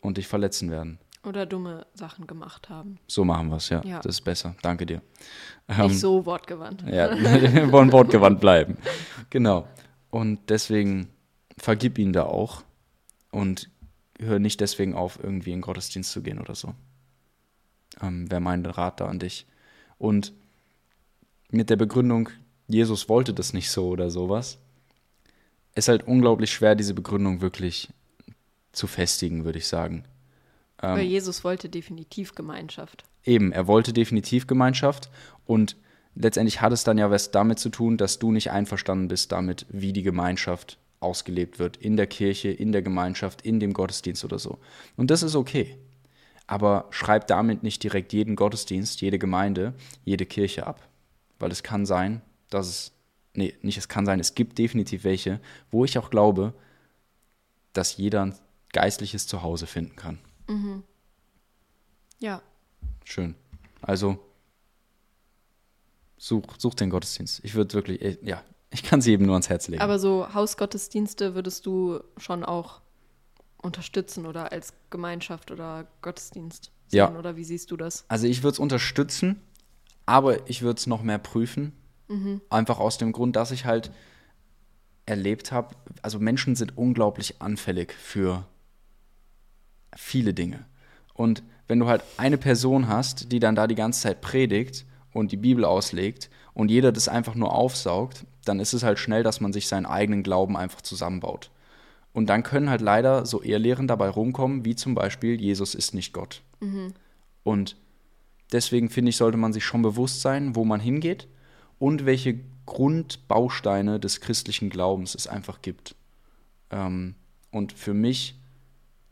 und dich verletzen werden. Oder dumme Sachen gemacht haben. So machen wir es, ja. Ja. Das ist besser. Danke dir. Ähm, Nicht so wortgewandt. Ja, wir wollen wortgewandt bleiben. Genau. Und deswegen vergib ihn da auch und hör nicht deswegen auf, irgendwie in den Gottesdienst zu gehen oder so. Ähm, Wäre mein Rat da an dich. Und mit der Begründung, Jesus wollte das nicht so oder sowas, ist halt unglaublich schwer, diese Begründung wirklich zu festigen, würde ich sagen. Weil Jesus wollte definitiv Gemeinschaft. Eben, er wollte definitiv Gemeinschaft und letztendlich hat es dann ja was damit zu tun, dass du nicht einverstanden bist damit, wie die Gemeinschaft ausgelebt wird. In der Kirche, in der Gemeinschaft, in dem Gottesdienst oder so. Und das ist okay. Aber schreib damit nicht direkt jeden Gottesdienst, jede Gemeinde, jede Kirche ab. Weil es kann sein, dass es, nee, nicht es kann sein, es gibt definitiv welche, wo ich auch glaube, dass jeder ein geistliches Zuhause finden kann. Ja, Schön. Also such, such den Gottesdienst. Ich würde wirklich, eh, ja, ich kann sie eben nur ans Herz legen. aber so Hausgottesdienste würdest du schon auch unterstützen oder als Gemeinschaft oder Gottesdienst sehen? Ja. Oder wie siehst du das? also ich würde es unterstützen, aber ich würde es noch mehr prüfen. Einfach aus dem Grund, dass ich halt erlebt habe, also Menschen sind unglaublich anfällig für viele Dinge. Und wenn du halt eine Person hast, die dann da die ganze Zeit predigt und die Bibel auslegt und jeder das einfach nur aufsaugt, dann ist es halt schnell, dass man sich seinen eigenen Glauben einfach zusammenbaut. Und dann können halt leider so Ehrlehren dabei rumkommen, wie zum Beispiel, Jesus ist nicht Gott. Und deswegen finde ich, sollte man sich schon bewusst sein, wo man hingeht und welche Grundbausteine des christlichen Glaubens es einfach gibt. Ähm, und für mich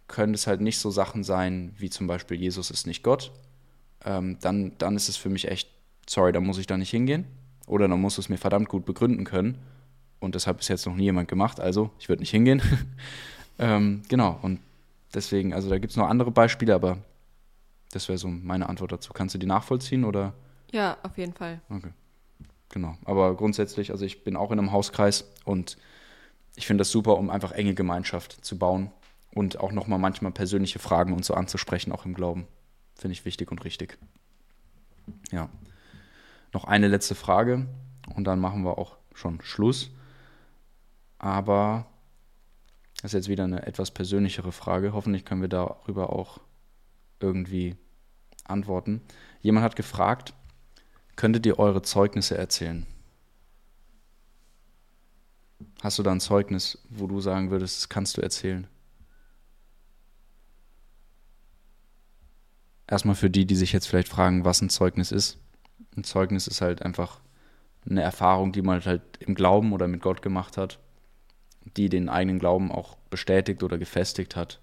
können es halt nicht so Sachen sein, wie zum Beispiel Jesus ist nicht Gott. Ähm, dann, dann ist es für mich echt, sorry, da muss ich da nicht hingehen. Oder dann muss es mir verdammt gut begründen können. Und das hat bis jetzt noch nie jemand gemacht, also ich würde nicht hingehen. ähm, genau, und deswegen, also da gibt es noch andere Beispiele, aber das wäre so meine Antwort dazu. Kannst du die nachvollziehen oder? Ja, auf jeden Fall. Okay. Genau. Aber grundsätzlich, also ich bin auch in einem Hauskreis und ich finde das super, um einfach enge Gemeinschaft zu bauen und auch nochmal manchmal persönliche Fragen und so anzusprechen, auch im Glauben. Finde ich wichtig und richtig. Ja. Noch eine letzte Frage und dann machen wir auch schon Schluss. Aber das ist jetzt wieder eine etwas persönlichere Frage. Hoffentlich können wir darüber auch irgendwie antworten. Jemand hat gefragt, könntet ihr eure Zeugnisse erzählen? Hast du da ein Zeugnis, wo du sagen würdest, das kannst du erzählen? Erstmal für die, die sich jetzt vielleicht fragen, was ein Zeugnis ist. Ein Zeugnis ist halt einfach eine Erfahrung, die man halt im Glauben oder mit Gott gemacht hat, die den eigenen Glauben auch bestätigt oder gefestigt hat.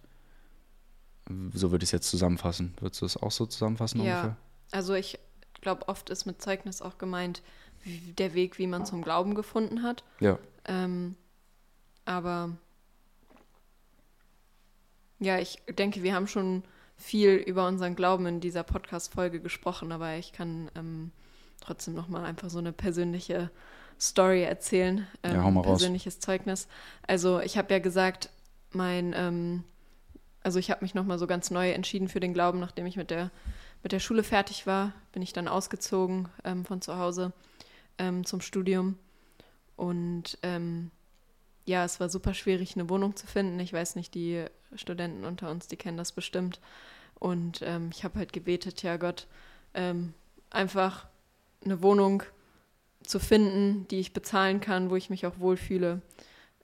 So würde ich es jetzt zusammenfassen. Würdest du es auch so zusammenfassen ja, ungefähr? Also ich glaube, oft ist mit Zeugnis auch gemeint, der Weg, wie man zum Glauben gefunden hat. Ja. Ähm, aber ja, ich denke, wir haben schon viel über unseren Glauben in dieser Podcast-Folge gesprochen, aber ich kann ähm, trotzdem nochmal einfach so eine persönliche Story erzählen. Ähm, ja, hau mal persönliches raus. Zeugnis. Also ich habe ja gesagt, mein, ähm, also ich habe mich nochmal so ganz neu entschieden für den Glauben, nachdem ich mit der, mit der Schule fertig war, bin ich dann ausgezogen ähm, von zu Hause ähm, zum Studium. Und ähm, ja, es war super schwierig, eine Wohnung zu finden. Ich weiß nicht, die Studenten unter uns, die kennen das bestimmt. Und ähm, ich habe halt gebetet, ja Gott, ähm, einfach eine Wohnung zu finden, die ich bezahlen kann, wo ich mich auch wohlfühle.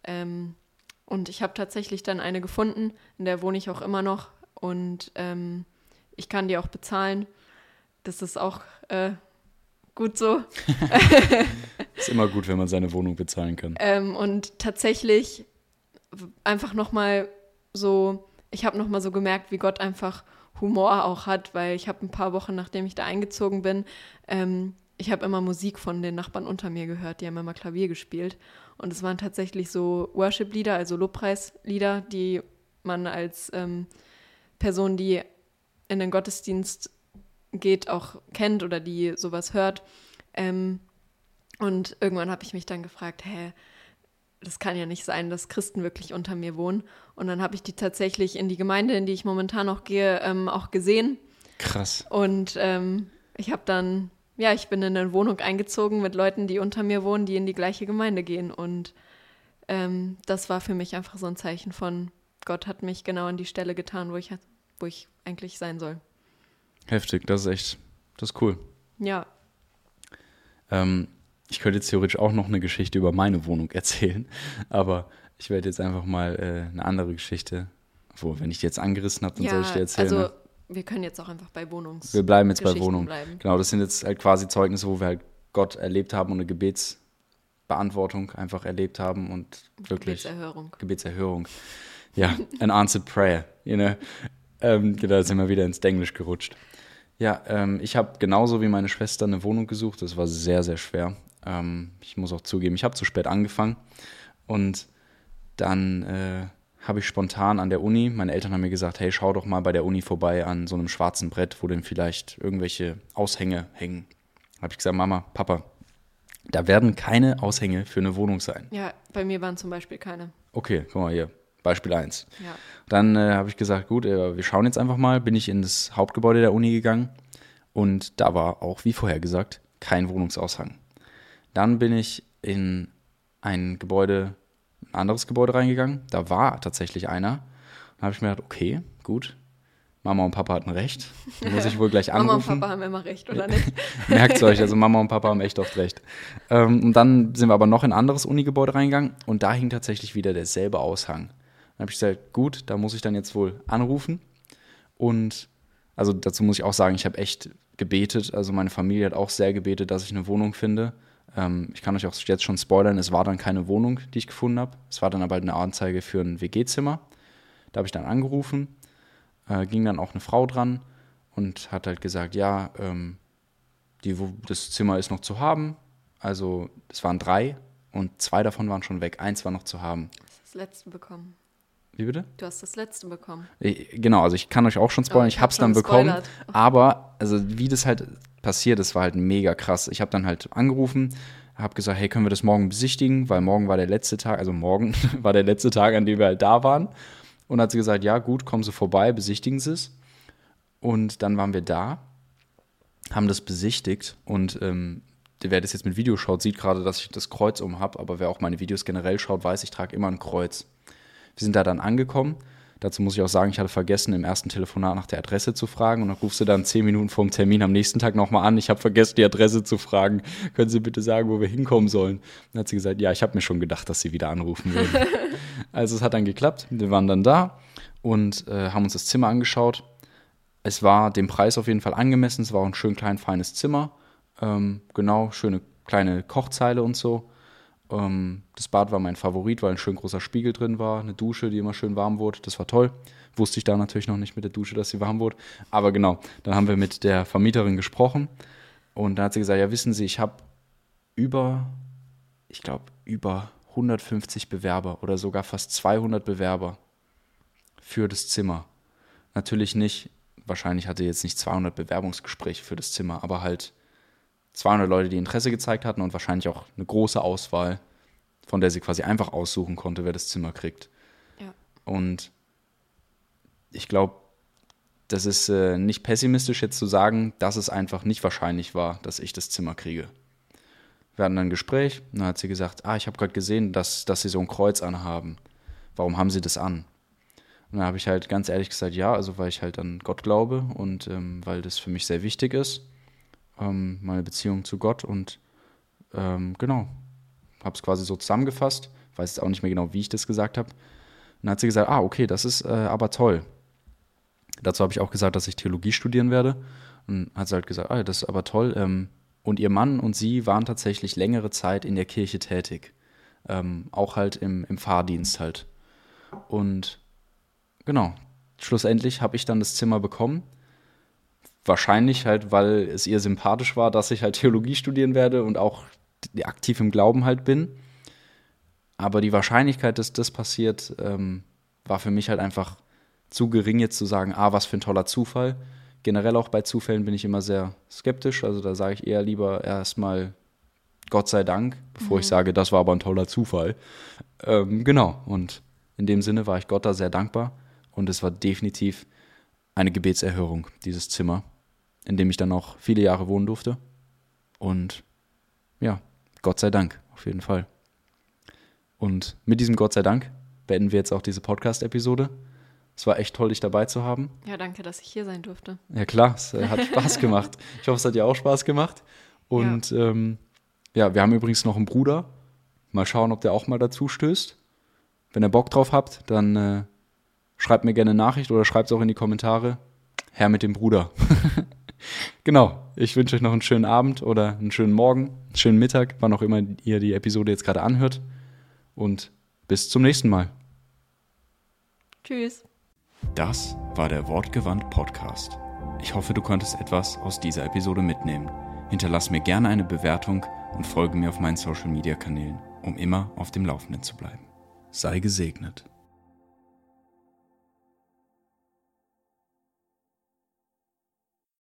Ähm, und ich habe tatsächlich dann eine gefunden, in der wohne ich auch immer noch. Und ähm, ich kann die auch bezahlen. Das ist auch äh, gut so. ist immer gut, wenn man seine Wohnung bezahlen kann. Ähm, und tatsächlich einfach nochmal so, ich habe nochmal so gemerkt, wie Gott einfach Humor auch hat, weil ich habe ein paar Wochen, nachdem ich da eingezogen bin, ähm, ich habe immer Musik von den Nachbarn unter mir gehört, die haben immer Klavier gespielt. Und es waren tatsächlich so Worship-Lieder, also Lobpreislieder, die man als ähm, Person, die in den Gottesdienst geht, auch kennt oder die sowas hört. Ähm, und irgendwann habe ich mich dann gefragt, hä, das kann ja nicht sein, dass Christen wirklich unter mir wohnen. Und dann habe ich die tatsächlich in die Gemeinde, in die ich momentan noch gehe, ähm, auch gesehen. Krass. Und ähm, ich habe dann, ja, ich bin in eine Wohnung eingezogen mit Leuten, die unter mir wohnen, die in die gleiche Gemeinde gehen. Und ähm, das war für mich einfach so ein Zeichen von, Gott hat mich genau an die Stelle getan, wo ich, wo ich eigentlich sein soll. Heftig, das ist echt, das ist cool. Ja. Ähm, ich könnte jetzt theoretisch auch noch eine Geschichte über meine Wohnung erzählen, aber ich werde jetzt einfach mal äh, eine andere Geschichte, wo, wenn ich die jetzt angerissen habe, dann ja, soll ich dir erzählen. Also, ne? wir können jetzt auch einfach bei Wohnungs. Wir bleiben jetzt bei Wohnungen. bleiben. Genau, das sind jetzt halt quasi Zeugnisse, wo wir halt Gott erlebt haben und eine Gebetsbeantwortung einfach erlebt haben und wirklich Gebetserhörung. Gebetserhörung. Ja, an answered prayer, you know. Ähm, genau, da sind wir wieder ins Denglisch gerutscht. Ja, ähm, ich habe genauso wie meine Schwester eine Wohnung gesucht. Das war sehr, sehr schwer. Ähm, ich muss auch zugeben, ich habe zu spät angefangen. Und dann äh, habe ich spontan an der Uni, meine Eltern haben mir gesagt, hey, schau doch mal bei der Uni vorbei an so einem schwarzen Brett, wo denn vielleicht irgendwelche Aushänge hängen. Habe ich gesagt, Mama, Papa, da werden keine Aushänge für eine Wohnung sein. Ja, bei mir waren zum Beispiel keine. Okay, guck mal hier, Beispiel 1. Ja. Dann äh, habe ich gesagt, gut, äh, wir schauen jetzt einfach mal. Bin ich in das Hauptgebäude der Uni gegangen und da war auch, wie vorher gesagt, kein Wohnungsaushang. Dann bin ich in ein Gebäude, ein anderes Gebäude reingegangen. Da war tatsächlich einer. Dann habe ich mir gedacht, okay, gut. Mama und Papa hatten recht. Da muss ich wohl gleich Mama und anrufen. Papa haben immer recht, oder nicht? Merkt euch, also Mama und Papa haben echt oft recht. Ähm, und dann sind wir aber noch in ein anderes Unigebäude reingegangen und da hing tatsächlich wieder derselbe Aushang. Dann habe ich gesagt, gut, da muss ich dann jetzt wohl anrufen. Und also dazu muss ich auch sagen, ich habe echt gebetet. Also meine Familie hat auch sehr gebetet, dass ich eine Wohnung finde. Ähm, ich kann euch auch jetzt schon spoilern, es war dann keine Wohnung, die ich gefunden habe. Es war dann aber eine Anzeige für ein WG-Zimmer. Da habe ich dann angerufen, äh, ging dann auch eine Frau dran und hat halt gesagt, ja, ähm, die, das Zimmer ist noch zu haben. Also es waren drei und zwei davon waren schon weg. Eins war noch zu haben. Das letzte bekommen. Wie bitte? Du hast das letzte bekommen. Ich, genau, also ich kann euch auch schon spoilern, Oh, ich, ich hab hab's dann schon bekommen. Aber, also wie das halt passiert ist, war halt mega krass. Ich habe dann halt angerufen, habe gesagt, hey, können wir das morgen besichtigen? Weil morgen war der letzte Tag, also morgen war der letzte Tag, an dem wir halt da waren. Und hat sie gesagt, ja gut, kommen Sie vorbei, besichtigen Sie es. Und dann waren wir da, haben das besichtigt und ähm, wer das jetzt mit Video schaut, sieht gerade, dass ich das Kreuz um habe, aber wer auch meine Videos generell schaut, weiß, ich trage immer ein Kreuz. Wir sind da dann angekommen. Dazu muss ich auch sagen, ich hatte vergessen, im ersten Telefonat nach der Adresse zu fragen. Und dann rufst du dann zehn Minuten vor dem Termin am nächsten Tag nochmal an. Ich habe vergessen, die Adresse zu fragen. Können Sie bitte sagen, wo wir hinkommen sollen? Dann hat sie gesagt, ja, ich habe mir schon gedacht, dass Sie wieder anrufen würden. also es hat dann geklappt. Wir waren dann da und äh, haben uns das Zimmer angeschaut. Es war dem Preis auf jeden Fall angemessen. Es war auch ein schön klein, feines Zimmer. Ähm, genau, schöne kleine Kochzeile und so. Ähm, das Bad war mein Favorit, weil ein schön großer Spiegel drin war, eine Dusche, die immer schön warm wurde. Das war toll. Wusste ich da natürlich noch nicht mit der Dusche, dass sie warm wurde. Aber genau, dann haben wir mit der Vermieterin gesprochen und dann hat sie gesagt, ja wissen Sie, ich habe über, ich glaube, über 150 Bewerber oder sogar fast 200 Bewerber für das Zimmer. Natürlich nicht, wahrscheinlich hatte jetzt nicht 200 Bewerbungsgespräche für das Zimmer, aber halt 200 Leute, die Interesse gezeigt hatten und wahrscheinlich auch eine große Auswahl, von der sie quasi einfach aussuchen konnte, wer das Zimmer kriegt. Ja. Und ich glaube, das ist äh, nicht pessimistisch jetzt zu sagen, dass es einfach nicht wahrscheinlich war, dass ich das Zimmer kriege. Wir hatten dann ein Gespräch und dann hat sie gesagt, ah, ich habe gerade gesehen, dass, dass Sie so ein Kreuz anhaben. Warum haben Sie das an? Und dann habe ich halt ganz ehrlich gesagt, ja, also weil ich halt an Gott glaube und ähm, weil das für mich sehr wichtig ist, ähm, meine Beziehung zu Gott und ähm, genau, habe es quasi so zusammengefasst, weiß jetzt auch nicht mehr genau, wie ich das gesagt habe. Dann hat sie gesagt, ah, okay, das ist äh, aber toll. Dazu habe ich auch gesagt, dass ich Theologie studieren werde. Und hat sie halt gesagt, ah, das ist aber toll. Ähm, und ihr Mann und sie waren tatsächlich längere Zeit in der Kirche tätig. Ähm, auch halt im, im Fahrdienst halt. Und genau, schlussendlich habe ich dann das Zimmer bekommen. Wahrscheinlich halt, weil es ihr sympathisch war, dass ich halt Theologie studieren werde und auch aktiv im Glauben halt bin. Aber die Wahrscheinlichkeit, dass das passiert, ähm, war für mich halt einfach zu gering, jetzt zu sagen, ah, was für ein toller Zufall. Generell auch bei Zufällen bin ich immer sehr skeptisch. Also da sage ich eher lieber erstmal Gott sei Dank, bevor ich sage, das war aber ein toller Zufall. Ähm, genau. Und in dem Sinne war ich Gott da sehr dankbar. Und es war definitiv eine Gebetserhörung, dieses Zimmer, in dem ich dann auch viele Jahre wohnen durfte. Und ja, Gott sei Dank, auf jeden Fall. Und mit diesem Gott sei Dank beenden wir jetzt auch diese Podcast-Episode. Es war echt toll, dich dabei zu haben. Ja, danke, dass ich hier sein durfte. Ja klar, es äh, hat Spaß gemacht. Ich hoffe, es hat dir auch Spaß gemacht. Und ja. Ähm, ja, wir haben übrigens noch einen Bruder. Mal schauen, ob der auch mal dazu stößt. Wenn ihr Bock drauf habt, dann äh, schreibt mir gerne eine Nachricht oder schreibt es auch in die Kommentare. Herr mit dem Bruder. genau. Ich wünsche euch noch einen schönen Abend oder einen schönen Morgen, einen schönen Mittag, wann auch immer ihr die Episode jetzt gerade anhört. Und bis zum nächsten Mal. Tschüss. Das war der Wortgewandt Podcast. Ich hoffe, du konntest etwas aus dieser Episode mitnehmen. Hinterlass mir gerne eine Bewertung und folge mir auf meinen Social Media Kanälen, um immer auf dem Laufenden zu bleiben. Sei gesegnet.